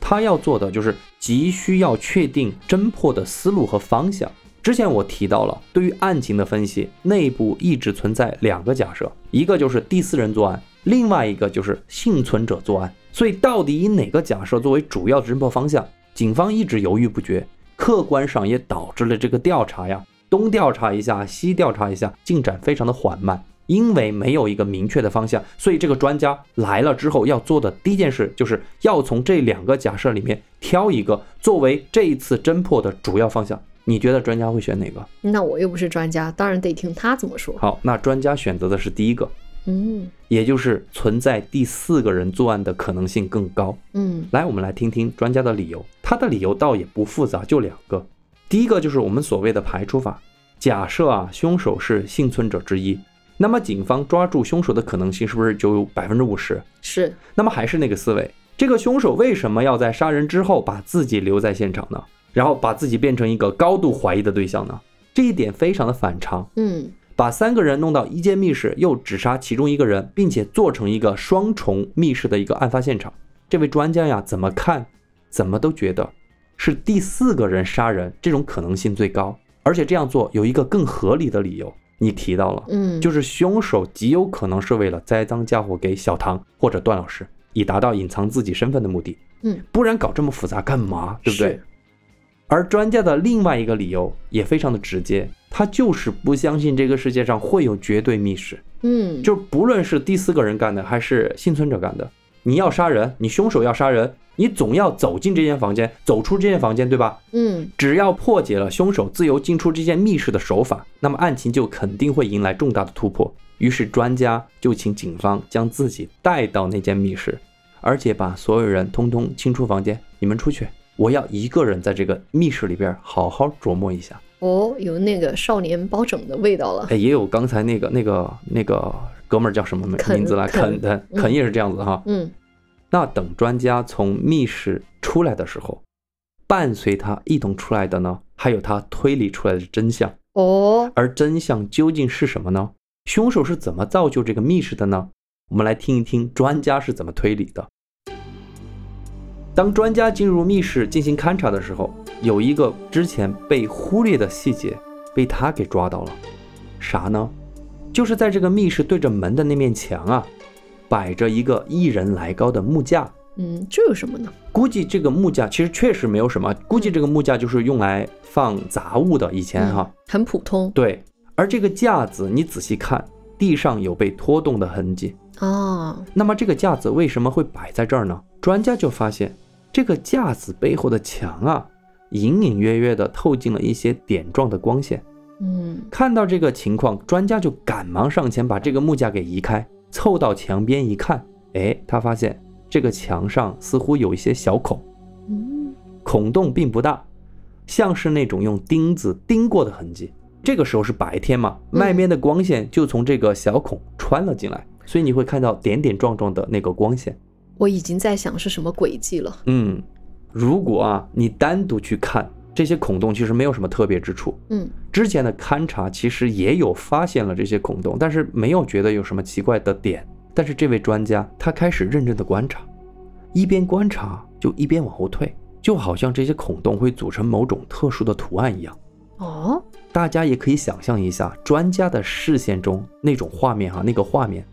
他要做的就是急需要确定侦破的思路和方向。之前我提到了，对于案情的分析，内部一直存在两个假设，一个就是第四人作案，另外一个就是幸存者作案。所以到底以哪个假设作为主要的侦破方向，警方一直犹豫不决，客观上也导致了这个调查呀，东调查一下，西调查一下，进展非常的缓慢。因为没有一个明确的方向，所以这个专家来了之后要做的第一件事，就是要从这两个假设里面挑一个作为这一次侦破的主要方向。你觉得专家会选哪个？那我又不是专家，当然得听他怎么说。好，那专家选择的是第一个，嗯也就是存在第四个人作案的可能性更高。嗯来，我们来听听专家的理由。他的理由倒也不复杂，就两个。第一个就是我们所谓的排除法，假设啊凶手是幸存者之一，那么警方抓住凶手的可能性是不是就有百分之五十？是，那么还是那个思维，这个凶手为什么要在杀人之后把自己留在现场呢？然后把自己变成一个高度怀疑的对象呢？这一点非常的反常。嗯把三个人弄到一间密室，又只杀其中一个人，并且做成一个双重密室的一个案发现场。这位专家呀，怎么看，怎么都觉得是第四个人杀人这种可能性最高。而且这样做有一个更合理的理由，你提到了，嗯，就是凶手极有可能是为了栽赃嫁祸给小唐或者段老师，以达到隐藏自己身份的目的。嗯，不然搞这么复杂干嘛？对不对？而专家的另外一个理由也非常的直接，他就是不相信这个世界上会有绝对密室，嗯就不论是第四个人干的还是幸存者干的，你要杀人，你凶手要杀人，你总要走进这间房间，走出这间房间，对吧？嗯只要破解了凶手自由进出这间密室的手法，那么案情就肯定会迎来重大的突破。于是专家就请警方将自己带到那间密室，而且把所有人通通清出房间，你们出去，我要一个人在这个密室里边好好琢磨一下。哦，有那个少年包拯的味道了。哎，也有刚才那个那个那个哥们儿叫什么名字来？肯肯的，嗯肯也是这样子哈。嗯那等专家从密室出来的时候，伴随他一同出来的呢，还有他推理出来的真相。哦，而真相究竟是什么呢？凶手是怎么造就这个密室的呢？我们来听一听专家是怎么推理的。当专家进入密室进行勘察的时候，有一个之前被忽略的细节被他给抓到了，啥呢？就是在这个密室对着门的那面墙啊，摆着一个一人来高的木架。嗯，这有什么呢？估计这个木架其实确实没有什么，估计这个木架就是用来放杂物的。以前哈，嗯很普通对，而这个架子你仔细看，地上有被拖动的痕迹。哦，那么这个架子为什么会摆在这儿呢？专家就发现，这个架子背后的墙啊，隐隐约约地透进了一些点状的光线。嗯看到这个情况，专家就赶忙上前把这个木架给移开，凑到墙边一看，哎，他发现这个墙上似乎有一些小孔，嗯孔洞并不大，像是那种用钉子钉过的痕迹。这个时候是白天嘛，嗯外面的光线就从这个小孔穿了进来，所以你会看到点点状状的那个光线。我已经在想是什么轨迹了。嗯，如果啊你单独去看这些孔洞，其实没有什么特别之处。嗯之前的勘察其实也有发现了这些孔洞，但是没有觉得有什么奇怪的点。但是这位专家他开始认真的观察，一边观察就一边往后退，就好像这些孔洞会组成某种特殊的图案一样。哦，大家也可以想象一下，专家的视线中那种画面哈，那个画面，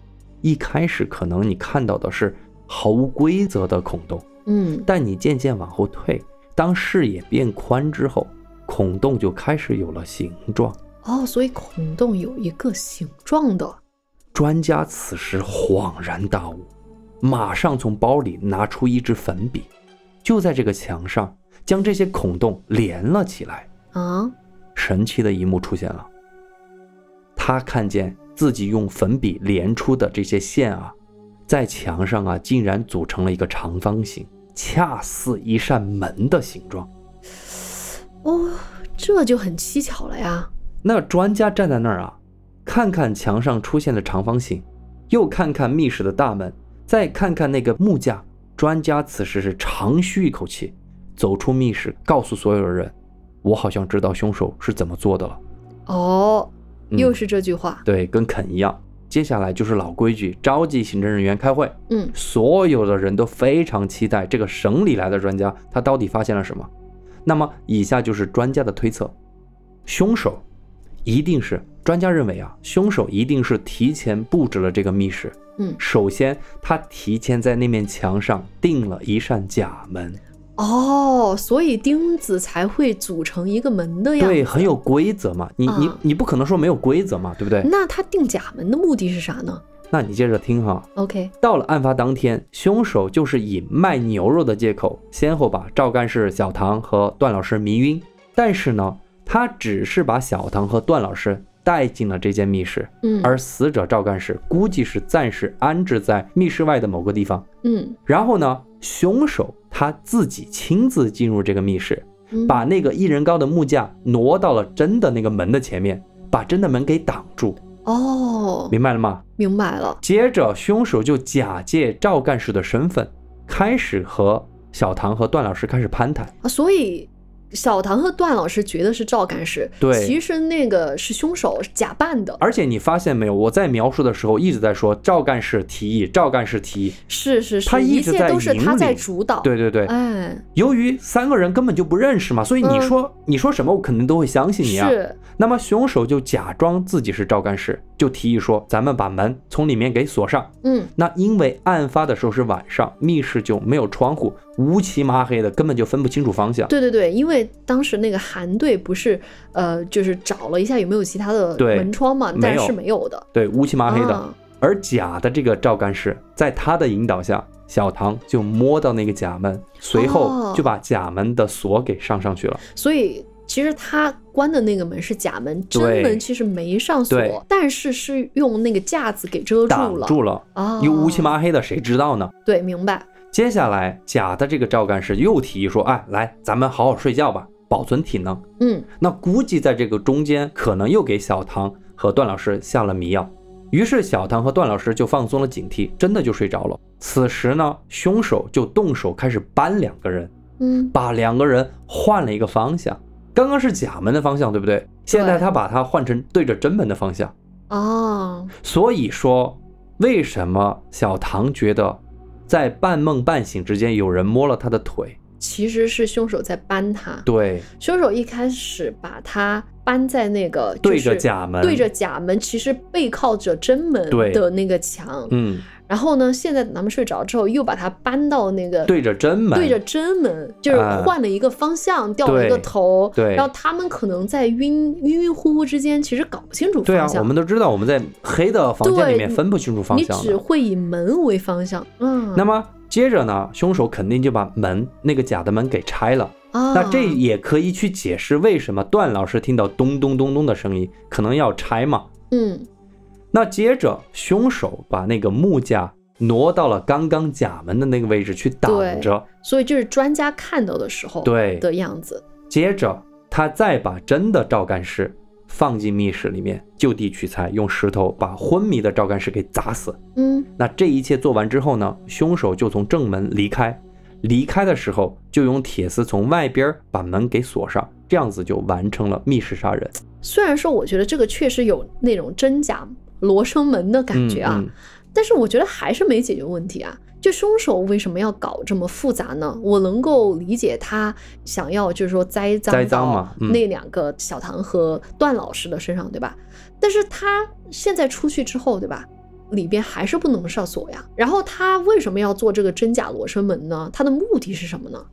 一开始可能你看到的是毫无规则的孔洞，嗯，但你渐渐往后退，当视野变宽之后，孔洞就开始有了形状。哦，所以孔洞有一个形状的。专家此时恍然大悟，马上从包里拿出一支粉笔，就在这个墙上将这些孔洞连了起来。啊，神奇的一幕出现了，他看见自己用粉笔连出的这些线啊，在墙上啊，竟然组成了一个长方形，恰似一扇门的形状。哦，这就很蹊跷了呀。那专家站在那儿啊，看看墙上出现的长方形，又看看密室的大门，再看看那个木架。专家此时是长吁一口气，走出密室，告诉所有的人：“我好像知道凶手是怎么做的了。哦，嗯又是这句话。对，跟肯一样。接下来就是老规矩，召集行政人员开会。嗯，所有的人都非常期待这个省里来的专家，他到底发现了什么？那么以下就是专家的推测：凶手一定是专家认为啊，凶手一定是提前布置了这个密室。嗯首先他提前在那面墙上钉了一扇假门，哦，所以钉子才会组成一个门的样子。对，很有规则嘛。你你啊你不可能说没有规则嘛，对不对？那他定假门的目的是啥呢那你接着听哈。？OK，到了案发当天，凶手就是以卖牛肉的借口，先后把赵干事、小唐和段老师迷晕。但是呢，他只是把小唐和段老师带进了这间密室，嗯，而死者赵干事估计是暂时安置在密室外的某个地方。嗯然后呢，凶手他自己亲自进入这个密室，嗯把那个一人高的木架挪到了真的那个门的前面，把真的门给挡住，哦，明白了吗？明白了。接着，凶手就假借赵干事的身份，开始和小唐和段老师开始攀谈。啊，所以小唐和段老师觉得是赵干事，对其实那个是凶手，假扮的。而且你发现没有，我在描述的时候一直在说赵干事提议，赵干事提议。是是是，他一直在切都是他引在领主导。对对对，哎，由于三个人根本就不认识嘛，所以你嗯说、你说什么，我肯定都会相信你啊。是，那么凶手就假装自己是赵干事，就提议说，咱们把门从里面给锁上。嗯，那因为案发的时候是晚上，密室就没有窗户，乌漆麻黑的，根本就分不清楚方向。对对对，因为当时那个韩队不是呃，就是找了一下有没有其他的门窗嘛，但是没有的。对，乌漆麻黑的。啊而假的这个赵干事，在他的引导下，小唐就摸到那个假门，随后哦就把假门的锁给上上去了。所以其实他关的那个门是假门，真门其实没上锁，但是是用那个架子给遮住了。挡住了，啊，又乌漆麻黑的，谁知道呢？对，明白。接下来，假的这个赵干事又提议说：“哎，来，咱们好好睡觉吧，保存体能。嗯，”那估计在这个中间，可能又给小唐和段老师下了迷药。于是小唐和段老师就放松了警惕，真的就睡着了。此时呢，凶手就动手开始搬两个人，嗯，把两个人换了一个方向。刚刚是假门的方向，对不对？现在他把它换成对着真门的方向。哦，所以说，为什么小唐觉得在半梦半醒之间有人摸了他的腿？其实是凶手在搬他。对，凶手一开始把他搬在那个、就是、对着假门，对着假门，其实背靠着真门的那个墙。嗯，然后呢，现在等他们睡着之后，又把它搬到那个对着真门，对着真门，就是啊换了一个方向，掉了一个头。对然后他们可能在晕晕晕乎乎之间，其实搞不清楚对啊方，向。我们都知道我们在黑的房间里面分不清楚方你向你。只会以门为方向。嗯，那么接着呢，凶手肯定就把门那个假的门给拆了。啊，那这也可以去解释为什么段老师听到咚咚咚咚的声音，可能要拆嘛。嗯那接着，凶手把那个木架挪到了刚刚假门的那个位置去挡着。所以这是专家看到的时候对，的样子。接着他再把真的赵干事放进密室里面，就地取材，用石头把昏迷的赵干事给砸死。嗯那这一切做完之后呢，凶手就从正门离开。离开的时候，就用铁丝从外边把门给锁上，这样子就完成了密室杀人。虽然说我觉得这个确实有那种真假罗生门的感觉啊，嗯嗯但是我觉得还是没解决问题啊！就凶手为什么要搞这么复杂呢？我能够理解他想要就是说栽栽赃栽赃嘛嗯那两个小唐和段老师的身上，对吧？但是他现在出去之后，对吧？里边还是不能上锁呀。然后他为什么要做这个真假罗生门呢？他的目的是什么呢？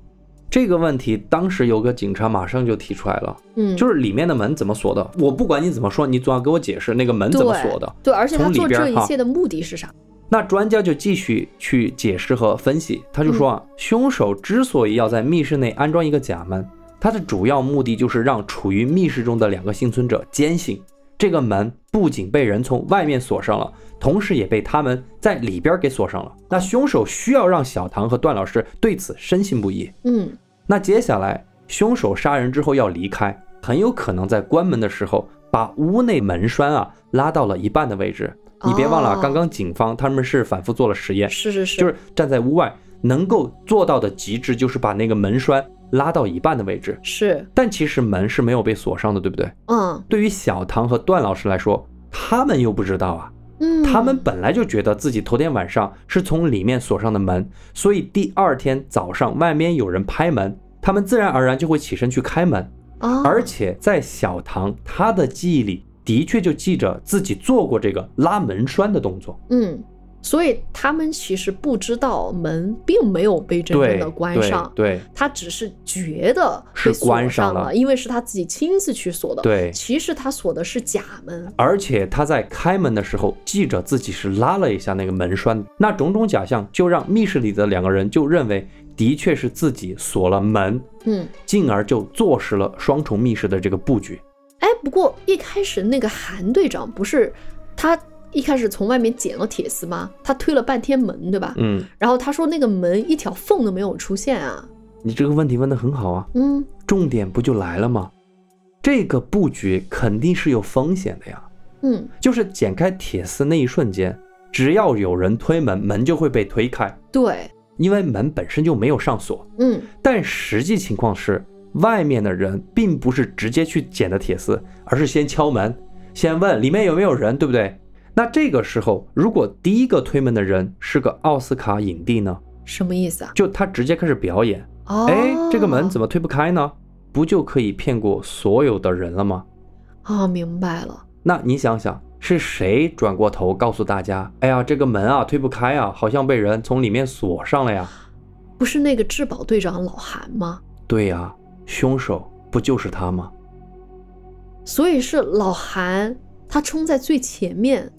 这个问题当时有个警察马上就提出来了，嗯，就是里面的门怎么锁的？我不管你怎么说，你总要给我解释那个门怎么锁的。对，而且他做这一切的目的是啥？那专家就继续去解释和分析，他就说啊，凶手之所以要在密室内安装一个假门，他的主要目的就是让处于密室中的两个幸存者坚信，这个门不仅被人从外面锁上了，同时也被他们在里边给锁上了。那凶手需要让小唐和段老师对此深信不疑。嗯那接下来，凶手杀人之后要离开，很有可能在关门的时候把屋内门栓啊拉到了一半的位置。你别忘了哦，刚刚警方他们是反复做了实验，是是是，就是站在屋外能够做到的极致，就是把那个门栓拉到一半的位置。是，但其实门是没有被锁上的，对不对？嗯对于小唐和段老师来说，他们又不知道啊，嗯，他们本来就觉得自己头天晚上是从里面锁上的门，所以第二天早上外面有人拍门，他们自然而然就会起身去开门。啊，而且在小唐他的记忆里，的确就记着自己做过这个拉门栓的动作。嗯，所以他们其实不知道门并没有被真正的关对上，对他只是觉得是关上上了因为是他自己亲自去锁的。，对，其实他锁的是假门。而且他在开门的时候记着自己是拉了一下那个门栓，那种种假象就让密室里的两个人就认为的确是自己锁了门，嗯，进而就坐实了双重密室的这个布局。哎，不过一开始那个韩队长不是他一开始从外面捡了铁丝吗？他推了半天门，对吧？嗯，然后他说那个门一条缝都没有出现啊。你这个问题问得很好啊，嗯重点不就来了吗？这个布局肯定是有风险的呀。嗯，就是剪开铁丝那一瞬间，只要有人推门，门就会被推开，对，因为门本身就没有上锁。嗯但实际情况是，外面的人并不是直接去捡的铁丝，而是先敲门，先问里面有没有人，对不对？那这个时候，如果第一个推门的人是个奥斯卡影帝呢？什么意思啊？就他直接开始表演，哦，哎，这个门怎么推不开呢？不就可以骗过所有的人了吗？哦，明白了。那你想想，是谁转过头告诉大家，哎呀，这个门啊推不开啊，好像被人从里面锁上了呀？不是那个质保队长老韩吗？对呀，凶手不就是他吗？所以是老韩他冲在最前面，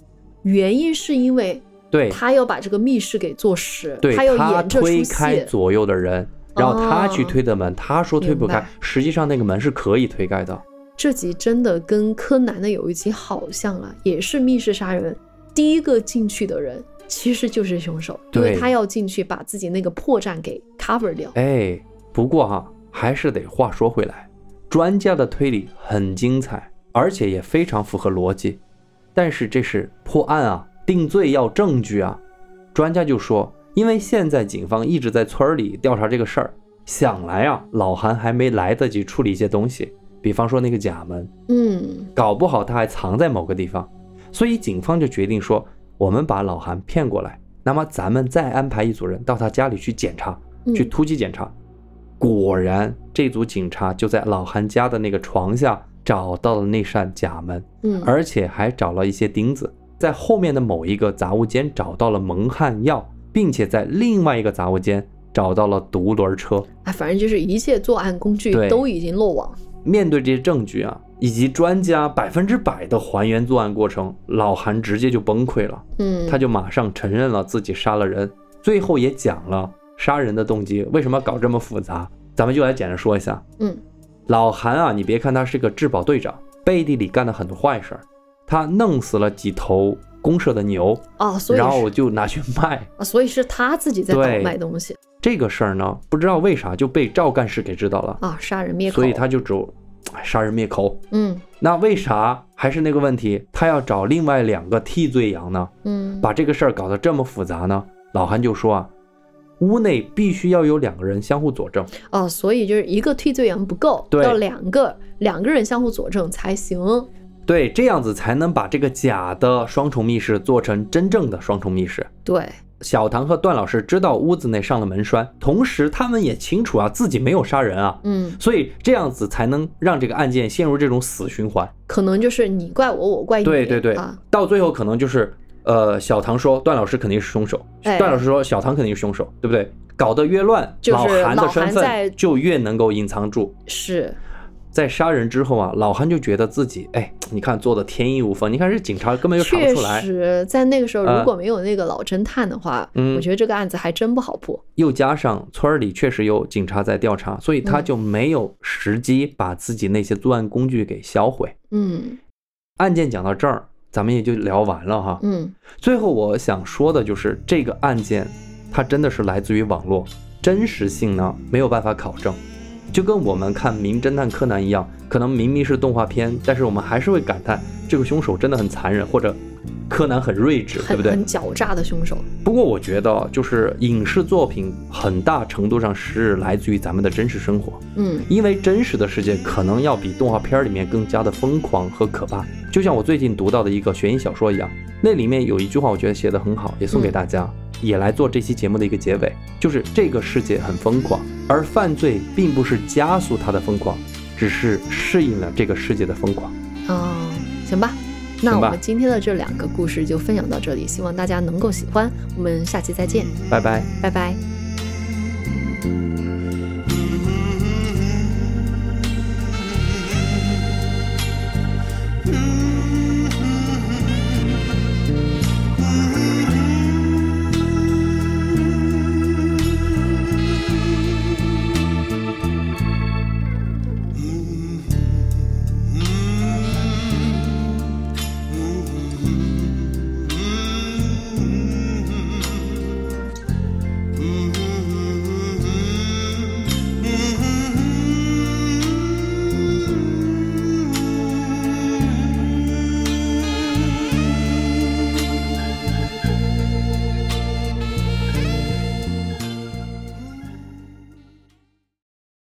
原因是因为对，他要把这个密室给做实，对他推开。左右的人，然后他去哦推的门，他说推不开，实际上那个门是可以推开的。这集真的跟柯南的有一集好像啊，也是密室杀人，第一个进去的人其实就是凶手，因为他要进去把自己那个破绽给 cover 掉。哎，不过哈，还是得话说回来，专家的推理很精彩，而且也非常符合逻辑。但是这是破案啊，定罪要证据啊。专家就说，因为现在警方一直在村儿里调查这个事儿，想来啊，老韩还没来得及处理一些东西，比方说那个假门，嗯，搞不好他还藏在某个地方，所以警方就决定说，我们把老韩骗过来，那么咱们再安排一组人到他家里去检查，嗯去突击检查。果然，这组警察就在老韩家的那个床下找到了那扇假门，嗯，而且还找了一些钉子，在后面的某一个杂物间找到了蒙汗药，并且在另外一个杂物间找到了独轮车。哎，反正就是一切作案工具都已经落网。面对这些证据啊，以及专家百分之百的还原作案过程，老韩直接就崩溃了，嗯，他就马上承认了自己杀了人，最后也讲了杀人的动机为什么搞这么复杂。咱们就来简单说一下，嗯老韩啊，你别看他是个质保队长，背地里干了很多坏事儿，他弄死了几头公社的牛，啊，所以然后我就拿去卖。啊，所以是他自己在卖东西这个事儿呢，不知道为啥就被赵干事给知道了，啊，杀人灭口。所以他就只哎杀人灭口。嗯那为啥还是那个问题？他要找另外两个替罪羊呢？嗯，把这个事儿搞得这么复杂呢？老韩就说啊，屋内必须要有两个人相互佐证。哦，所以就是一个替罪羊不够，要两个两个人相互佐证才行。对，这样子才能把这个假的双重密室做成真正的双重密室。对，小唐和段老师知道屋子内上了门栓，同时他们也清楚啊自己没有杀人啊，嗯，所以这样子才能让这个案件陷入这种死循环。可能就是你怪我，我怪你。对对对啊，，到最后可能就是，呃，小唐说段老师肯定是凶手，哎段老师说小唐肯定是凶手，对不对？搞得越乱，就是老韩的老身韩在份就越能够隐藏住。是，在杀人之后啊，老韩就觉得自己，哎，你看做的天衣无缝，你看这警察根本就查不出来。实，在那个时候，啊如果没有那个老侦探的话，嗯我觉得这个案子还真不好破。又加上村儿里确实有警察在调查，所以他嗯就没有时机把自己那些作案工具给销毁。嗯案件讲到这儿，咱们也就聊完了哈。嗯，最后我想说的就是，这个案件它真的是来自于网络，真实性呢没有办法考证，就跟我们看《名侦探柯南》一样，可能明明是动画片，但是我们还是会感叹这个凶手真的很残忍，或者柯南很睿智，对不对？很狡诈的凶手。不过我觉得，就是影视作品很大程度上是来自于咱们的真实生活，嗯因为真实的世界可能要比动画片里面更加的疯狂和可怕。就像我最近读到的一个悬疑小说一样，那里面有一句话我觉得写的很好，也送给大家，也来做这期节目的一个结尾，就是这个世界很疯狂，而犯罪并不是加速它的疯狂，只是适应了这个世界的疯狂。哦，行吧。那我们今天的这两个故事就分享到这里，希望大家能够喜欢。我们下期再见，拜拜。拜拜。